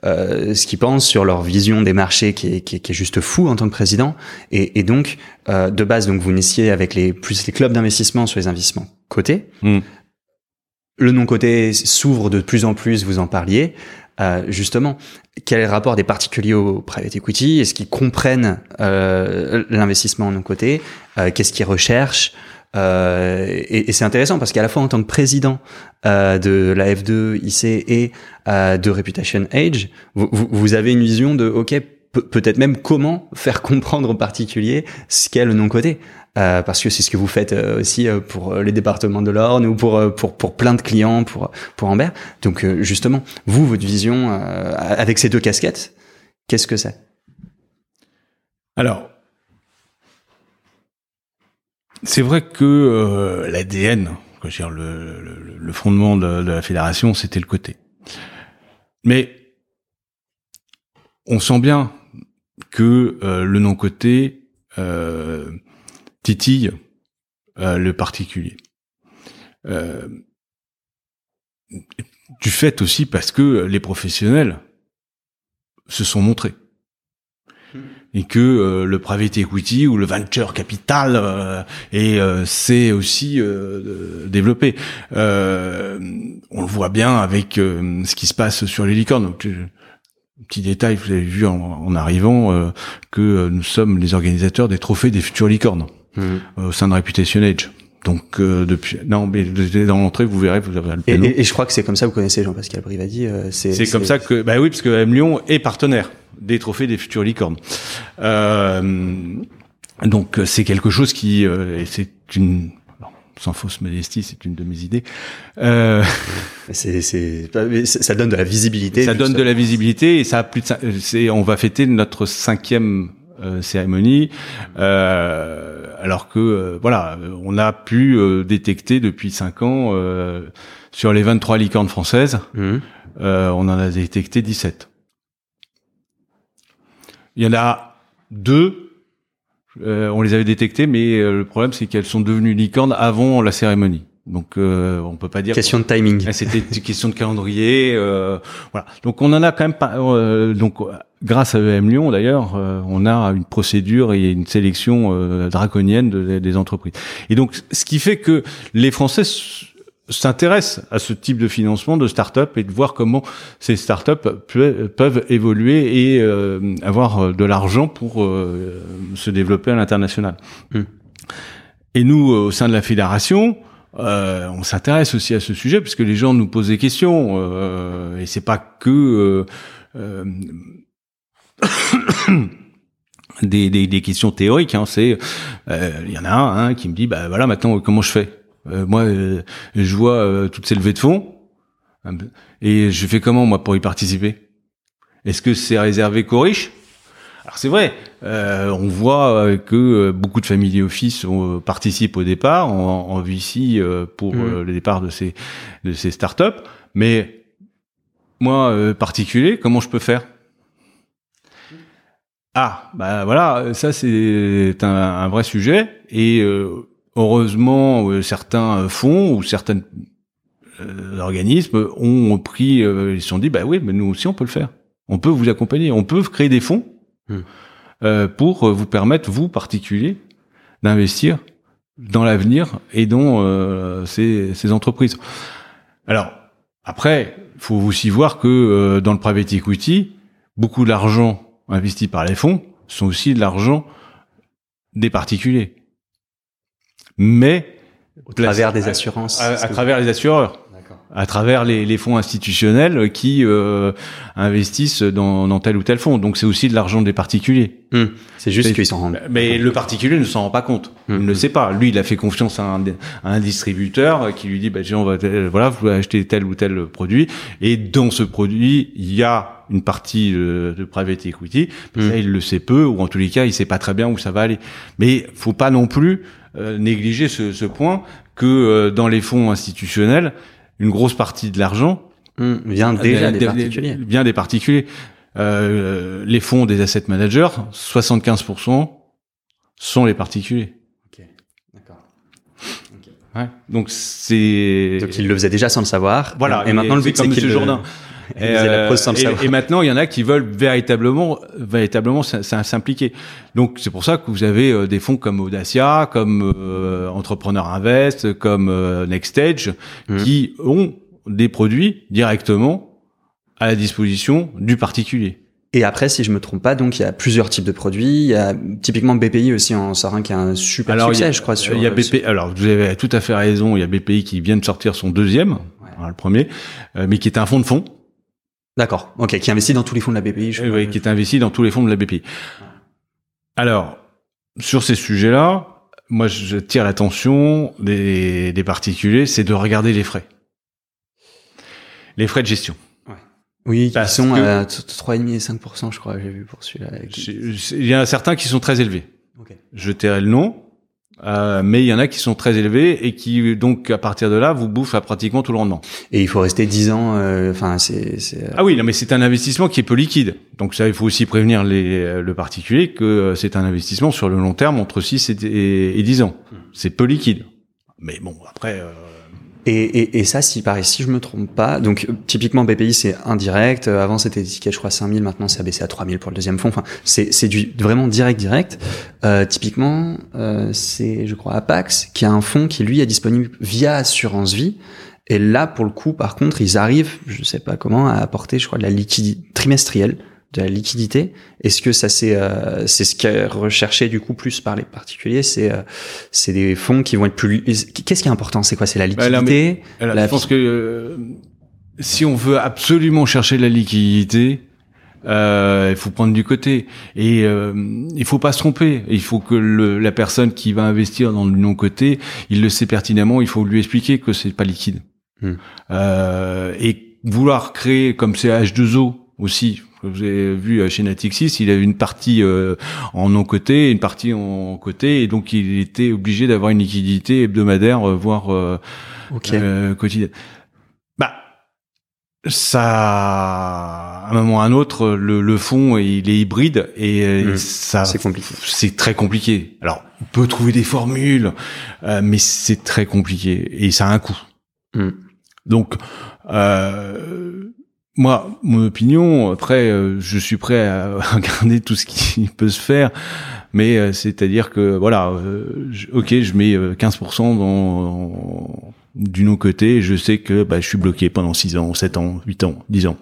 ce qu'ils pensent, sur leur vision des marchés qui est, qui est, juste fou en tant que président. Et, et donc, de base, donc vous initiez avec les plus les clubs d'investissement sur les investissements cotés. Hmm le non-côté s'ouvre de plus en plus, vous en parliez. Euh, justement, quel est le rapport des particuliers au private equity? Est-ce qu'ils comprennent euh, l'investissement en non-côté? Euh, Qu'est-ce qu'ils recherchent? Et, et c'est intéressant parce qu'à la fois en tant que président de la F2 IC et de Reputation Age, vous, vous, avez une vision de OK, peut-être même comment faire comprendre aux particuliers ce qu'est le non-côté. Euh, parce que c'est ce que vous faites euh, aussi euh, pour les départements de l'Orne ou pour, pour, pour plein de clients, pour, pour Amber. Donc justement, vous, votre vision avec ces deux casquettes, qu'est-ce que c'est? Alors, c'est vrai que l'ADN, le, le, le, fondement de, de la fédération, c'était le côté. Mais on sent bien que le non-côté euh, titille euh, le particulier. Euh, du fait aussi parce que les professionnels se sont montrés et que euh, le private equity ou le venture capital euh, et c'est aussi développé. on le voit bien avec ce qui se passe sur les licornes. Donc, petit détail, vous avez vu en, en arrivant que nous sommes les organisateurs des trophées des futures licornes. Euh, au sein de Reputation Age. Donc euh, depuis non mais dans l'entrée vous verrez vous avez le et, et, et, je crois que c'est comme ça que vous connaissez Jean-Pascal Brivadi. Euh, c'est comme ça que bah oui parce que M Lyon est partenaire des trophées des futures licornes. Euh, donc c'est quelque chose qui et c'est une sans fausse modestie, c'est une de mes idées. Euh, c'est, ça donne de la visibilité. Ça donne de la visibilité et ça a plus de, c'est, on va fêter notre cinquième euh, cérémonie, euh, alors que euh, voilà, on a pu détecter depuis cinq ans sur les 23 licornes françaises, mmh. on en a détecté 17. Il y en a deux, on les avait détectées, mais le problème c'est qu'elles sont devenues licornes avant la cérémonie. Donc euh, on peut pas dire question de timing. Ah, c'était une question de calendrier, euh, voilà. Donc on en a quand même pas. Euh, donc grâce à EM Lyon d'ailleurs, euh, on a une procédure et une sélection euh, draconienne des entreprises. Et donc ce qui fait que les Français s'intéressent à ce type de financement de start-up et de voir comment ces start-up peuvent évoluer et avoir de l'argent pour se développer à l'international. Hum. Et nous, au sein de la fédération, euh, on s'intéresse aussi à ce sujet parce que les gens nous posent des questions euh, et c'est pas que euh, des, des, des, questions théoriques. Hein, c'est il y en a un hein, qui me dit bah voilà maintenant comment je fais? Moi je vois toutes ces levées de fonds et je fais comment moi pour y participer? Est-ce que c'est réservé qu'aux riches? Alors c'est vrai, euh, on voit euh, que euh, beaucoup de familles office participent au départ en, en VC pour mmh. le départ de ces de ces startups, mais moi particulier, comment je peux faire? Ah, bah voilà, ça c'est un, un, vrai sujet et heureusement certains fonds ou certains organismes ont pris, ils se sont dit bah oui, mais nous aussi on peut le faire. On peut vous accompagner. On peut créer des fonds hmm. euh, pour vous permettre, vous particuliers, d'investir dans l'avenir et dans euh, ces, ces, entreprises. Alors après, il faut aussi voir que euh, dans le private equity, beaucoup d'argent investi par les fonds sont aussi de l'argent des particuliers. Mais au travers des assurances. à travers les assureurs à travers les, les, fonds institutionnels qui euh, investissent dans, dans, tel ou tel fonds. Donc c'est aussi de l'argent des particuliers. Hmm. C'est juste qu'ils s'en rendent. Mais le particulier ne s'en rend pas compte. Hmm. Il ne le sait pas. Lui, il a fait confiance à un, à un distributeur qui lui dit bah, on va voilà, vous pouvez acheter tel ou tel produit. Et dans ce produit, il y a une partie de, de private equity. Mais ça, hmm. il le sait peu, ou en tous les cas, il sait pas très bien où ça va aller. Mais faut pas non plus euh, négliger ce, ce, point que euh, dans les fonds institutionnels, une grosse partie de l'argent hmm, vient déjà des, particuliers. Vient des particuliers. Euh, les fonds des asset managers, 75% sont les particuliers. Ok, d'accord. Ouais, donc c'est. Donc il le faisait déjà sans le savoir. Voilà. Et, maintenant le but c'est qu'il Jourdain. Et, euh, et, et, maintenant, il y en a qui veulent véritablement, véritablement s'impliquer. Donc, c'est pour ça que vous avez euh, des fonds comme Audacia, comme euh, Entrepreneur Invest, comme euh, Nextstage, mmh. qui ont des produits directement à la disposition du particulier. Et après, si je me trompe pas, donc il y a plusieurs types de produits. Il y a typiquement BPI aussi en sort un qui a un super alors, succès, je crois. Sur, il y a. Alors vous avez tout à fait raison. Il y a BPI qui vient de sortir son deuxième, ouais. le premier, mais qui est un fonds de fonds D'accord. Ok. Qui investit dans tous les fonds de la BPI. Je oui, qui est investi dans tous les fonds de la BPI. Alors, sur ces sujets-là, moi, je tire l'attention des, des particuliers, c'est de regarder les frais. Les frais de gestion. Oui, qui sont à 3,5 et 5%, je crois, j'ai vu pour celui-là. Il y en a certains qui sont très élevés. Okay. Je tairai le nom. Euh, mais il y en a qui sont très élevés et qui donc à partir de là vous bouffent à pratiquement tout le rendement. Et il faut rester 10 ans. Euh, enfin, c'est, c'est. Ah oui, non, mais c'est un investissement qui est peu liquide. Donc ça, il faut aussi prévenir les, le particulier que c'est un investissement sur le long terme entre 6 et, et 10 ans. Hmm. C'est peu liquide. Mais bon, après. Euh, et, et, et, ça, si pareil, si je me trompe pas, donc typiquement BPI c'est indirect. Euh, avant c'était ticket, je crois 5000, maintenant c'est abaissé à 3000 pour le deuxième fonds. Enfin, c'est c'est du vraiment direct direct. Euh, typiquement, euh, c'est je crois Apax qui a un fonds qui lui est disponible via assurance vie. Et là, pour le coup, par contre, ils arrivent, je sais pas comment, à apporter, je crois, de la liquidité trimestrielle de la liquidité. Est-ce que ça c'est euh, c'est ce qui est recherché du coup plus par les particuliers? C'est euh, c'est des fonds qui vont être plus. Qu'est-ce qui est important? C'est quoi? C'est la bah, liquidité? Je pense que euh, si on veut absolument chercher la liquidité, euh, il faut prendre du côté et euh, il faut pas se tromper. Il faut que le, la personne qui va investir dans le non côté, il le sait pertinemment. Il faut lui expliquer que c'est pas liquide. Euh, et vouloir créer comme c'est H2O aussi, vous avez vu euh, chez Natixis, il avait une partie euh, en non côté, une partie en côté, et donc il était obligé d'avoir une liquidité hebdomadaire, euh, voire euh, quotidienne. Bah, ça, à un moment ou à un autre, le, le fond il est hybride et mmh. ça, c'est compliqué. C'est très compliqué. Alors, on peut trouver des formules, mais c'est très compliqué et ça a un coût. Mmh. Donc, euh, moi, mon opinion, après, euh, je suis prêt à regarder tout ce qui peut se faire, mais euh, c'est-à-dire que, voilà, euh, ok, je mets 15% dans, du non-côté, je sais que bah, je suis bloqué pendant 6 ans, 7 ans, 8 ans, 10 ans.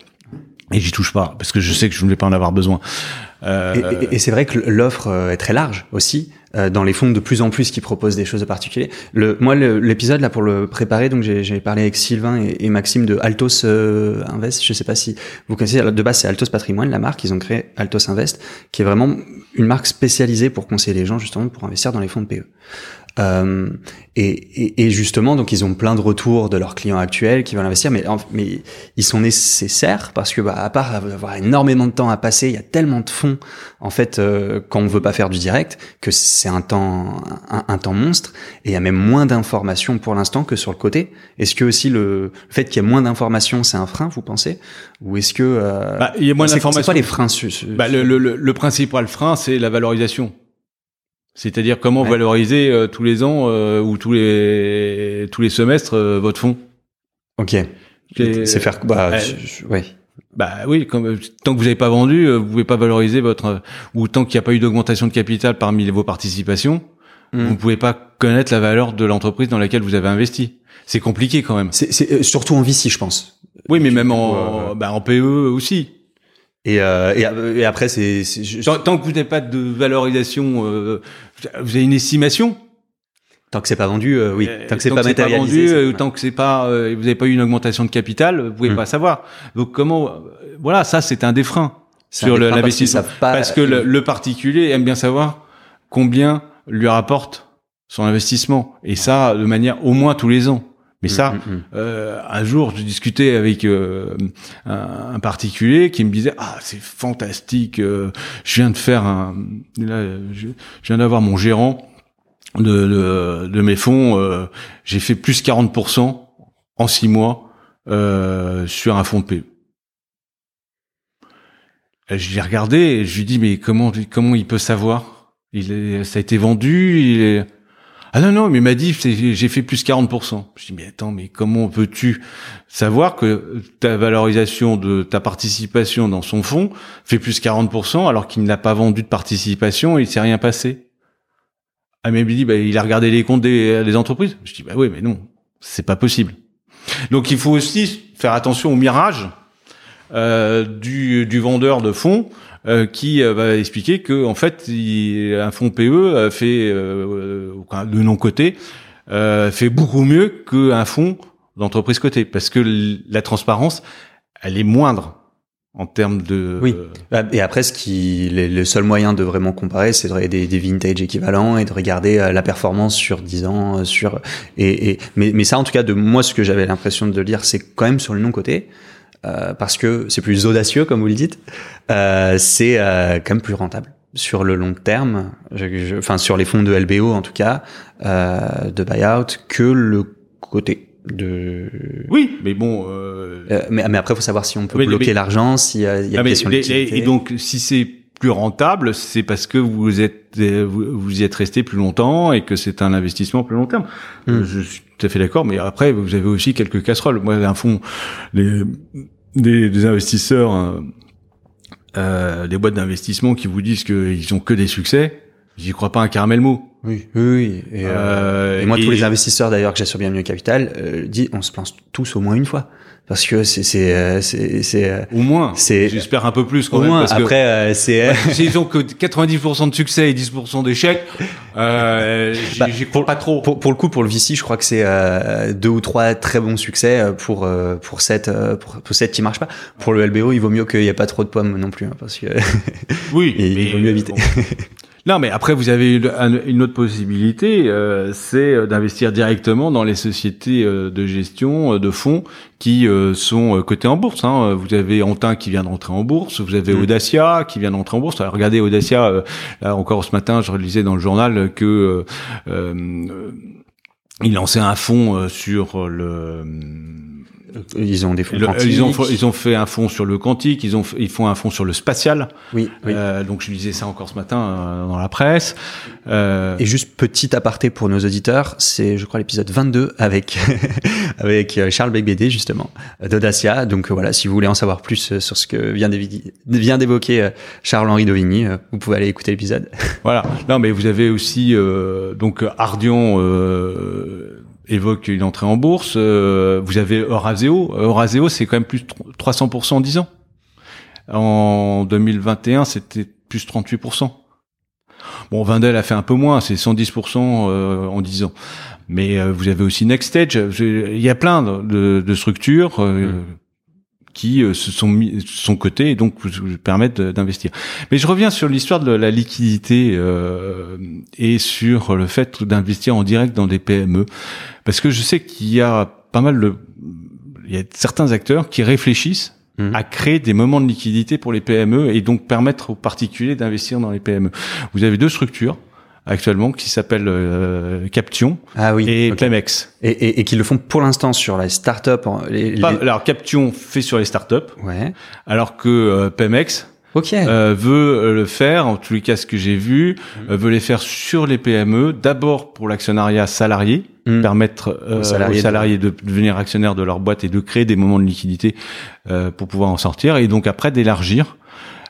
Et j'y touche pas, parce que je sais que je ne vais pas en avoir besoin. Euh... Et, et c'est vrai que l'offre est très large aussi. Euh, dans les fonds de plus en plus qui proposent des choses de particulier. Le, moi, l'épisode là pour le préparer, donc j'ai parlé avec Sylvain et, et Maxime de Altos euh, Invest. Je sais pas si vous connaissez. De base, c'est Altos Patrimoine, la marque. Ils ont créé Altos Invest, qui est vraiment une marque spécialisée pour conseiller les gens justement pour investir dans les fonds de PE. Euh, et, et, justement, donc ils ont plein de retours de leurs clients actuels qui veulent investir, mais, mais ils sont nécessaires parce que, bah, à part avoir énormément de temps à passer, il y a tellement de fonds en fait euh, quand on veut pas faire du direct que c'est un temps un, temps monstre et il y a même moins d'informations pour l'instant que sur le côté. Est-ce que aussi le, fait qu'il y ait moins d'informations, c'est un frein, vous pensez, ou est-ce que euh, bah, il y a moins d'informations C'est pas les freins bah, le, le, le principal frein, c'est la valorisation. C'est-à-dire comment valoriser euh, tous les ans euh, ou tous les tous les semestres euh, votre fonds? Ok. C'est faire bah ouais. Bah oui, comme, tant que vous n'avez pas vendu, vous pouvez pas valoriser votre ou tant qu'il n'y a pas eu d'augmentation de capital parmi vos participations, hmm. vous ne pouvez pas connaître la valeur de l'entreprise dans laquelle vous avez investi. C'est compliqué quand même. C'est surtout en VC, je pense. Oui, mais même en, bah, en PE aussi. Et, euh, et, et, après, c'est tant, que vous n'avez pas de valorisation, euh, vous avez une estimation? Tant que c'est pas vendu, euh, oui. Tant que c'est pas matérialisé. Pas vendu, tant que c'est pas, vous n'avez pas eu une augmentation de capital, vous pouvez hmm. pas savoir. Donc comment, voilà, ça c'est un des freins sur l'investissement, parce, que le, le, particulier aime bien savoir combien lui rapporte son investissement, et ça de manière au moins tous les ans. Mais ça, mm, mm, mm. Euh, un jour, je discutais avec euh, un, particulier qui me disait ah c'est fantastique, euh, je viens de faire un, là, je, viens d'avoir mon gérant de, de, de mes fonds, euh, j'ai fait plus 40% en six mois sur un fonds de PE. Je l'ai regardé et je lui dis mais comment comment il peut savoir? Il est, ça a été vendu, il est ah non, non, mais il m'a dit, j'ai fait plus 40%. Je dis, mais attends, mais comment peux-tu savoir que ta valorisation de ta participation dans son fonds fait plus 40% alors qu'il n'a pas vendu de participation et il s'est rien passé? Ah, mais il me dit, bah, il a regardé les comptes des, des entreprises. Je dis, bah oui, mais non, c'est pas possible. Donc il faut aussi faire attention au mirage du, du vendeur de fonds euh, qui euh, va expliquer que en fait un fonds PE fait de non coté fait beaucoup mieux qu'un fonds d'entreprise cotée. Parce que la transparence elle est moindre en termes de oui. Bah, et après ce qui le seul moyen de vraiment comparer c'est de regarder des, vintage équivalents et de regarder la performance sur 10 ans sur et, et mais, mais ça en tout cas de moi ce que j'avais l'impression de lire c'est quand même sur le non coté euh, parce que c'est plus audacieux, comme vous le dites, euh, c'est euh, quand même plus rentable sur le long terme, enfin sur les fonds de LBO en tout cas, euh, de buyout, que le côté de. Oui, mais bon. mais, mais après, faut savoir si on peut bloquer l'argent, s'il y a, il y a ah, question Et donc, si c'est plus rentable, c'est parce que vous êtes vous, y êtes resté plus longtemps et que c'est un investissement plus long terme. Hmm. Je suis tout à fait d'accord, mais après vous avez aussi quelques casseroles. Moi, un fonds, les, des, investisseurs, euh, euh, des boîtes d'investissement qui vous disent qu'ils ont que des succès, j'y crois pas un caramel mot. Oui, oui, Et, euh, euh et moi, tous les investisseurs d'ailleurs que j'ai sur Bienvenue Capital, euh, dit, on se pense tous au moins une fois. Parce que c'est c'est euh, c'est c'est euh, au moins. c'est j'espère un peu plus quand au même moins, parce après euh, c'est s'ils ont que 90% de succès et 10% d'échecs euh, bah, j'y crois pas trop. pour, pour le coup pour le VC je crois que c'est deux ou trois très bons succès pour pour cette pour, pour cette qui marche pas. Pour le LBO il vaut mieux qu'il y ait pas trop de pommes non plus hein, parce que oui il vaut mieux éviter Non, mais après, vous avez une autre possibilité, euh, c'est euh, d'investir directement dans les sociétés euh, de gestion de fonds qui sont cotées en bourse. Hein. Vous avez Antin qui vient d'entrer en bourse, vous avez mmh. Audacia qui vient d'entrer en bourse. regardez Audacia, là encore ce matin, je lisais dans le journal que il lançait un fonds sur le ils ont des fonds Ils ont, ils ont fait un fonds sur le quantique, ils ont, ils font un fonds sur le spatial. Oui. Euh, donc je lisais ça encore ce matin euh, dans la presse. Euh... Et juste petit aparté pour nos auditeurs, c'est je crois l'épisode 22 avec avec euh, Charles Becbédé justement d'Audacia. Donc voilà, si vous voulez en savoir plus sur ce que vient d'évoquer Charles-Henri Dovigny, vous pouvez aller écouter l'épisode. voilà. Non mais vous avez aussi donc Ardian évoque une entrée en bourse. Euh, vous avez Euraseo. Euraseo, c'est quand même plus 300% en 10 ans. En 2021, c'était plus 38%. Bon, Vindel a fait un peu moins, c'est 110% euh, en 10 ans. Mais euh, vous avez aussi Next Stage. Il y a plein de, structures. Mmh qui euh, se sont mis, sont cotés et donc vous, permettent d'investir. Mais je reviens sur l'histoire de la liquidité euh, et sur le fait d'investir en direct dans des PME, parce que je sais qu'il y a pas mal de, il y a certains acteurs qui réfléchissent mmh. à créer des moments de liquidité pour les PME et donc permettre aux particuliers d'investir dans les PME. Vous avez deux structures actuellement qui s'appelle euh, Caption ah oui, et Pemex. Et, et, et qui le font pour l'instant sur la start-up. Les, Alors Caption fait sur les start-up, ouais. alors que euh, Pemex euh, veut le faire, en tous les cas ce que j'ai vu, mmh. veut les faire sur les PME, d'abord pour l'actionnariat salarié, mmh. permettre aux salariés, de... devenir actionnaires de leur boîte et de créer des moments de liquidité pour pouvoir en sortir, et donc après d'élargir.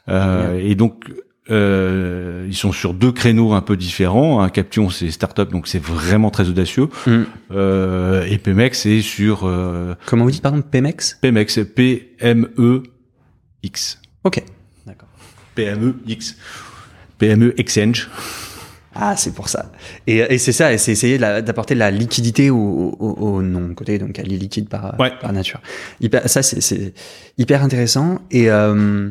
et donc euh, ils sont sur deux créneaux un peu différents. Un Caption, c'est startup, donc c'est vraiment très audacieux. Mm. Euh, et Pemex, c'est sur... Euh, Comment vous dites, pardon, Pemex? Pemex, P-M-E-X. Ok, d'accord. P-M-E-X. PME Exchange. Ah, c'est pour ça. Et, et c'est ça, et c'est essayer d'apporter de la liquidité au, au, au non-côté, donc à l'illiquide par, par nature. Hyper, ça, c'est hyper intéressant. Et, euh,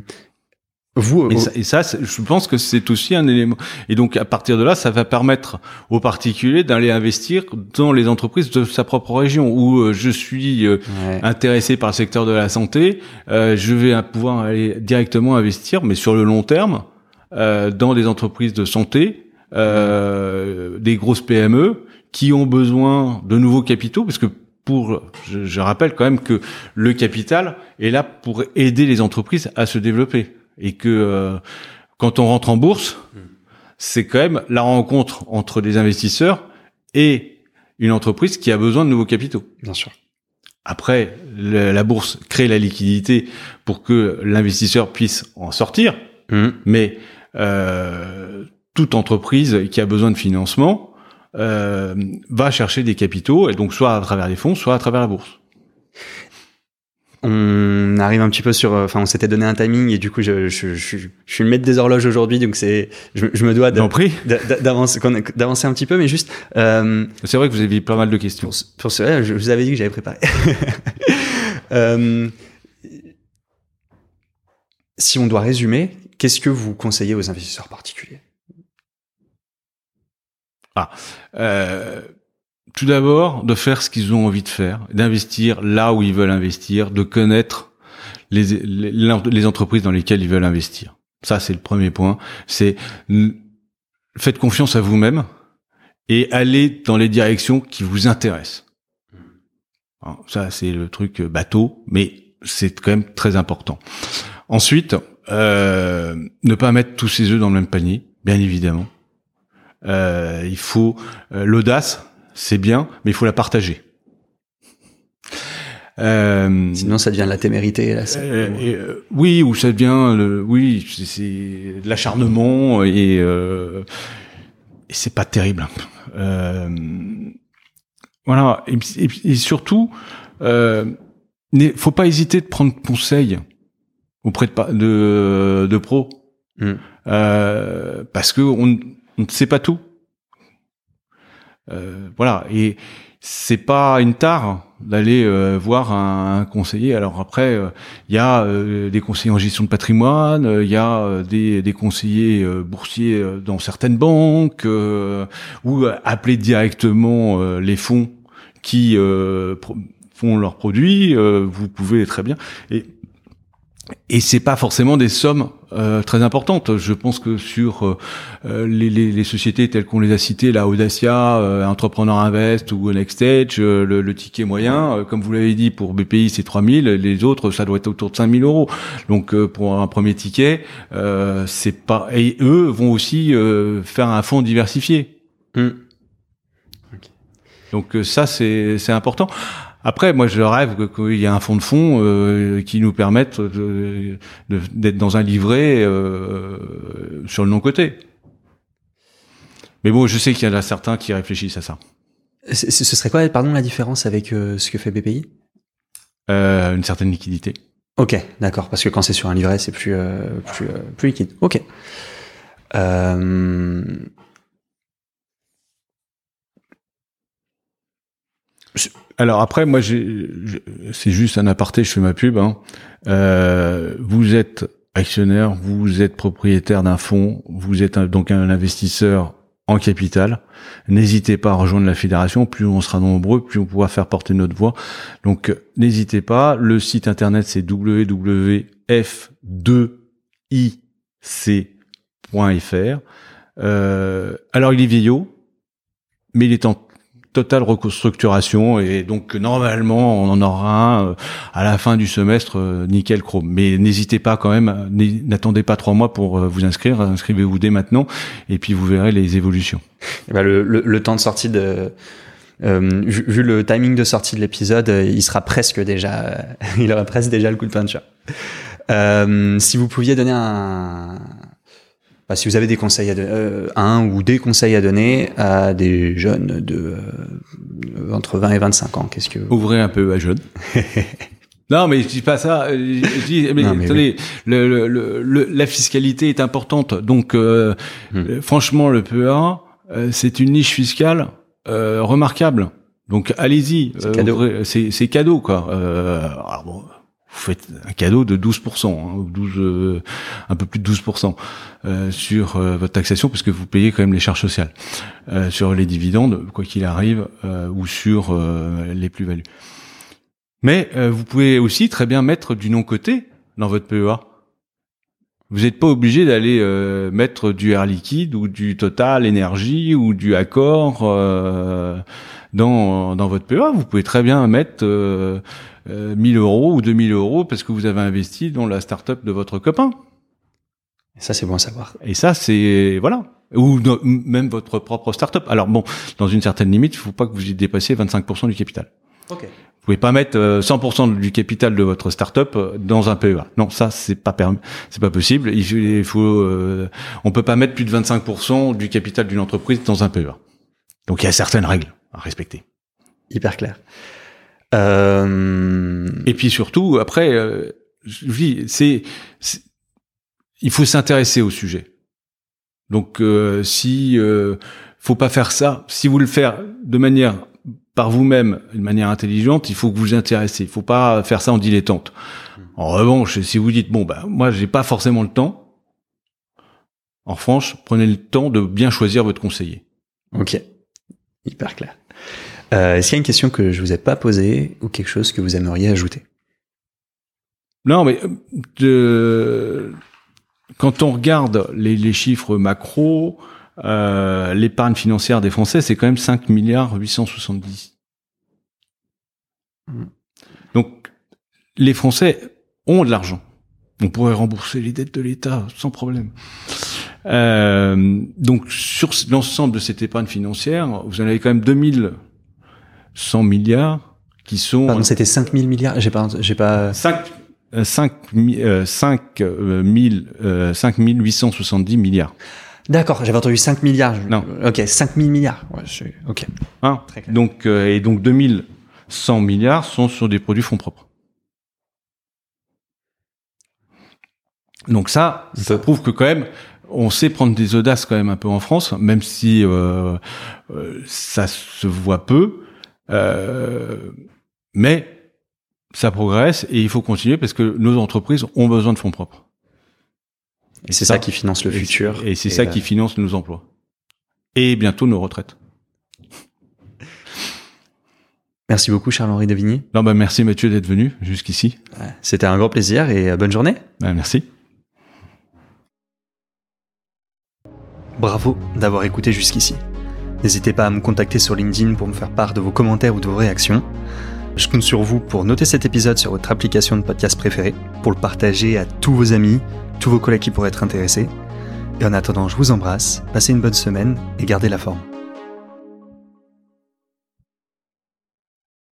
vous, et, ça, je pense que c'est aussi un élément. Et donc, à partir de là, ça va permettre aux particuliers d'aller investir dans les entreprises de sa propre région. Où euh, je suis euh, intéressé par le secteur de la santé, euh, je vais pouvoir aller directement investir, mais sur le long terme, dans des entreprises de santé, des grosses PME qui ont besoin de nouveaux capitaux, parce que pour, je, je rappelle quand même que le capital est là pour aider les entreprises à se développer et que euh, quand on rentre en bourse, c'est quand même la rencontre entre des investisseurs et une entreprise qui a besoin de nouveaux capitaux. Bien sûr. Après, la bourse crée la liquidité pour que l'investisseur puisse en sortir, mmh. mais euh, toute entreprise qui a besoin de financement euh, va chercher des capitaux, et donc soit à travers les fonds, soit à travers la bourse on arrive un petit peu sur, enfin, on s'était donné un timing et du coup, je, je, je, je suis le maître des horloges aujourd'hui, donc c'est, je, me dois d'avancer, un petit peu, mais juste. Euh, c'est vrai que vous avez pas mal de questions. Pour, ce, je vous avais dit que j'avais préparé. euh, si on doit résumer, qu'est-ce que vous conseillez aux investisseurs particuliers? Ah. Euh tout d'abord, de faire ce qu'ils ont envie de faire, d'investir là où ils veulent investir, de connaître les, les, entreprises dans lesquelles ils veulent investir. Ça, c'est le premier point. C'est faites confiance à vous-même et allez dans les directions qui vous intéressent. ça, c'est le truc bateau, mais c'est quand même très important. Ensuite, euh, ne pas mettre tous ses œufs dans le même panier, bien évidemment. Euh, il faut euh, l'audace, c'est bien, mais il faut la partager. Euh, Sinon, ça devient de la témérité. Là, euh, euh, oui, ou ça devient, le, oui, c'est de l'acharnement et, euh, et c'est pas terrible. Euh, voilà, et, surtout, euh, faut pas hésiter de prendre conseil auprès de de, de pros, euh, parce que on ne sait pas tout. Euh, voilà, et c'est pas une tare d'aller euh, voir un, conseiller. Alors après, il euh, y a des conseillers en gestion de patrimoine, il y a des, des, conseillers boursiers dans certaines banques, ou appeler directement les fonds qui font leurs produits. vous pouvez très bien. Et et c'est pas forcément des sommes euh, très importantes. Je pense que sur euh, euh, les, les, les, sociétés telles qu'on les a citées, la Audacia, Entrepreneur Invest ou Nextage, le, le, ticket moyen, comme vous l'avez dit, pour BPI c'est 3000, les autres ça doit être autour de 5000 euros. Donc pour un premier ticket, c'est pas et eux vont aussi faire un fonds diversifié. Hmm. Donc ça c'est c'est important. Après, moi, je rêve qu'il y ait un fonds de fonds euh, qui nous permette d'être dans un livret euh, sur le non-côté. Mais bon, je sais qu'il y en a certains qui réfléchissent à ça. Ce serait quoi, pardon, la différence avec euh, ce que fait BPI Une certaine liquidité. Ok, d'accord, parce que quand c'est sur un livret, c'est plus, plus, plus liquide. Ok. Euh, Alors après, moi, c'est juste un aparté, je fais ma pub. Hein. Euh, vous êtes actionnaire, vous êtes propriétaire d'un fonds, vous êtes donc un investisseur en capital. N'hésitez pas à rejoindre la fédération. Plus on sera nombreux, plus on pourra faire porter notre voix. Donc n'hésitez pas. Le site internet c'est www.f2ic.fr. Euh, alors il est vieillot, mais il est en totale reconstructuration et donc normalement on en aura un à la fin du semestre nickel chrome. Mais n'hésitez pas quand même, n'attendez pas trois mois pour vous inscrire, inscrivez-vous dès maintenant et puis vous verrez les évolutions. Eh ben, le, le, temps de sortie de vu, le timing de sortie de l'épisode, il sera presque déjà, il aura presque déjà le coup de peinture. Euh, si vous pouviez donner un, bah, si vous avez des conseils à euh, un ou des conseils à donner à des jeunes de euh, entre 20 et 25 ans, qu'est-ce que ouvrez un peu à jeunes. Non, mais je dis pas ça. Je dis, mais, attendez, le, le, la fiscalité est importante. Donc, euh, hmm. franchement, le PEA, c'est une niche fiscale remarquable. Donc, allez-y. C'est cadeau. C'est cadeau, quoi. alors bon, vous faites un cadeau de 12%, hein, 12, euh, un peu plus de 12% euh, sur euh, votre taxation, puisque vous payez quand même les charges sociales euh, sur les dividendes, quoi qu'il arrive, ou sur les plus-values. Mais vous pouvez aussi très bien mettre du non-côté dans votre PEA. Vous n'êtes pas obligé d'aller mettre du Air Liquide ou du Total Énergie ou du Accor dans, dans votre PEA. Vous pouvez très bien mettre 1000 euh, euros ou 2000 euros parce que vous avez investi dans la start-up de votre copain. Ça, c'est bon à savoir. Et ça, c'est voilà. Ou même votre propre start-up. Alors bon, dans une certaine limite, il faut pas que vous y dépassiez 25% du capital. Ok. Vous pouvez pas mettre 100% euh, du capital de votre start-up euh, dans un PEA. Non, ça c'est pas permis, c'est pas possible. Il faut, euh, on peut pas mettre plus de 25% du capital d'une entreprise dans un PEA. Donc il y a certaines règles à respecter. Hyper clair. Euh... Et puis surtout, après, euh, c'est, il faut s'intéresser au sujet. Donc, euh, si euh, faut pas faire ça, si vous le faites de manière par vous-même, de manière intelligente, il faut que vous vous intéressez. Il faut pas faire ça en dilettante. En revanche, si vous dites bon bah moi j'ai pas forcément le temps, en revanche, prenez le temps de bien choisir votre conseiller. Ok, hyper clair. Euh, Est-ce qu'il y a une question que je vous ai pas posée ou quelque chose que vous aimeriez ajouter? Non, mais de... quand on regarde les, les chiffres macro, euh, l'épargne financière des Français, c'est quand même 5 milliards 870. Hmm. Donc, les Français ont de l'argent. On pourrait rembourser les dettes de l'État sans problème. Euh, donc, sur l'ensemble de cette épargne financière, vous en avez quand même 2000 100 milliards qui sont. Pardon, c'était 5 000 milliards. J'ai pas, j'ai pas. 5 5 5 870 milliards. D'accord, j'avais entendu 5 milliards. Non. Ok, 5 000 milliards. Ouais, je... Ok. Hein donc euh, et donc 2100 milliards sont sur des produits fonds propres. Donc ça, ça prouve que quand même, on sait prendre des audaces quand même un peu en France, même si euh, euh, ça se voit peu. Euh, mais ça progresse et il faut continuer parce que nos entreprises ont besoin de fonds propres. Et c'est ça, qui finance le futur. Et c'est ça qui finance nos emplois. Et bientôt nos retraites. Merci beaucoup Charles-Henri Devigny. Non, bah merci Mathieu d'être venu jusqu'ici. C'était un grand plaisir et euh, bonne journée. Bah, merci. Bravo d'avoir écouté jusqu'ici. N'hésitez pas à me contacter sur LinkedIn pour me faire part de vos commentaires ou de vos réactions. Je compte sur vous pour noter cet épisode sur votre application de podcast préférée, pour le partager à tous vos amis, tous vos collègues qui pourraient être intéressés. Et en attendant, je vous embrasse, passez une bonne semaine et gardez la forme.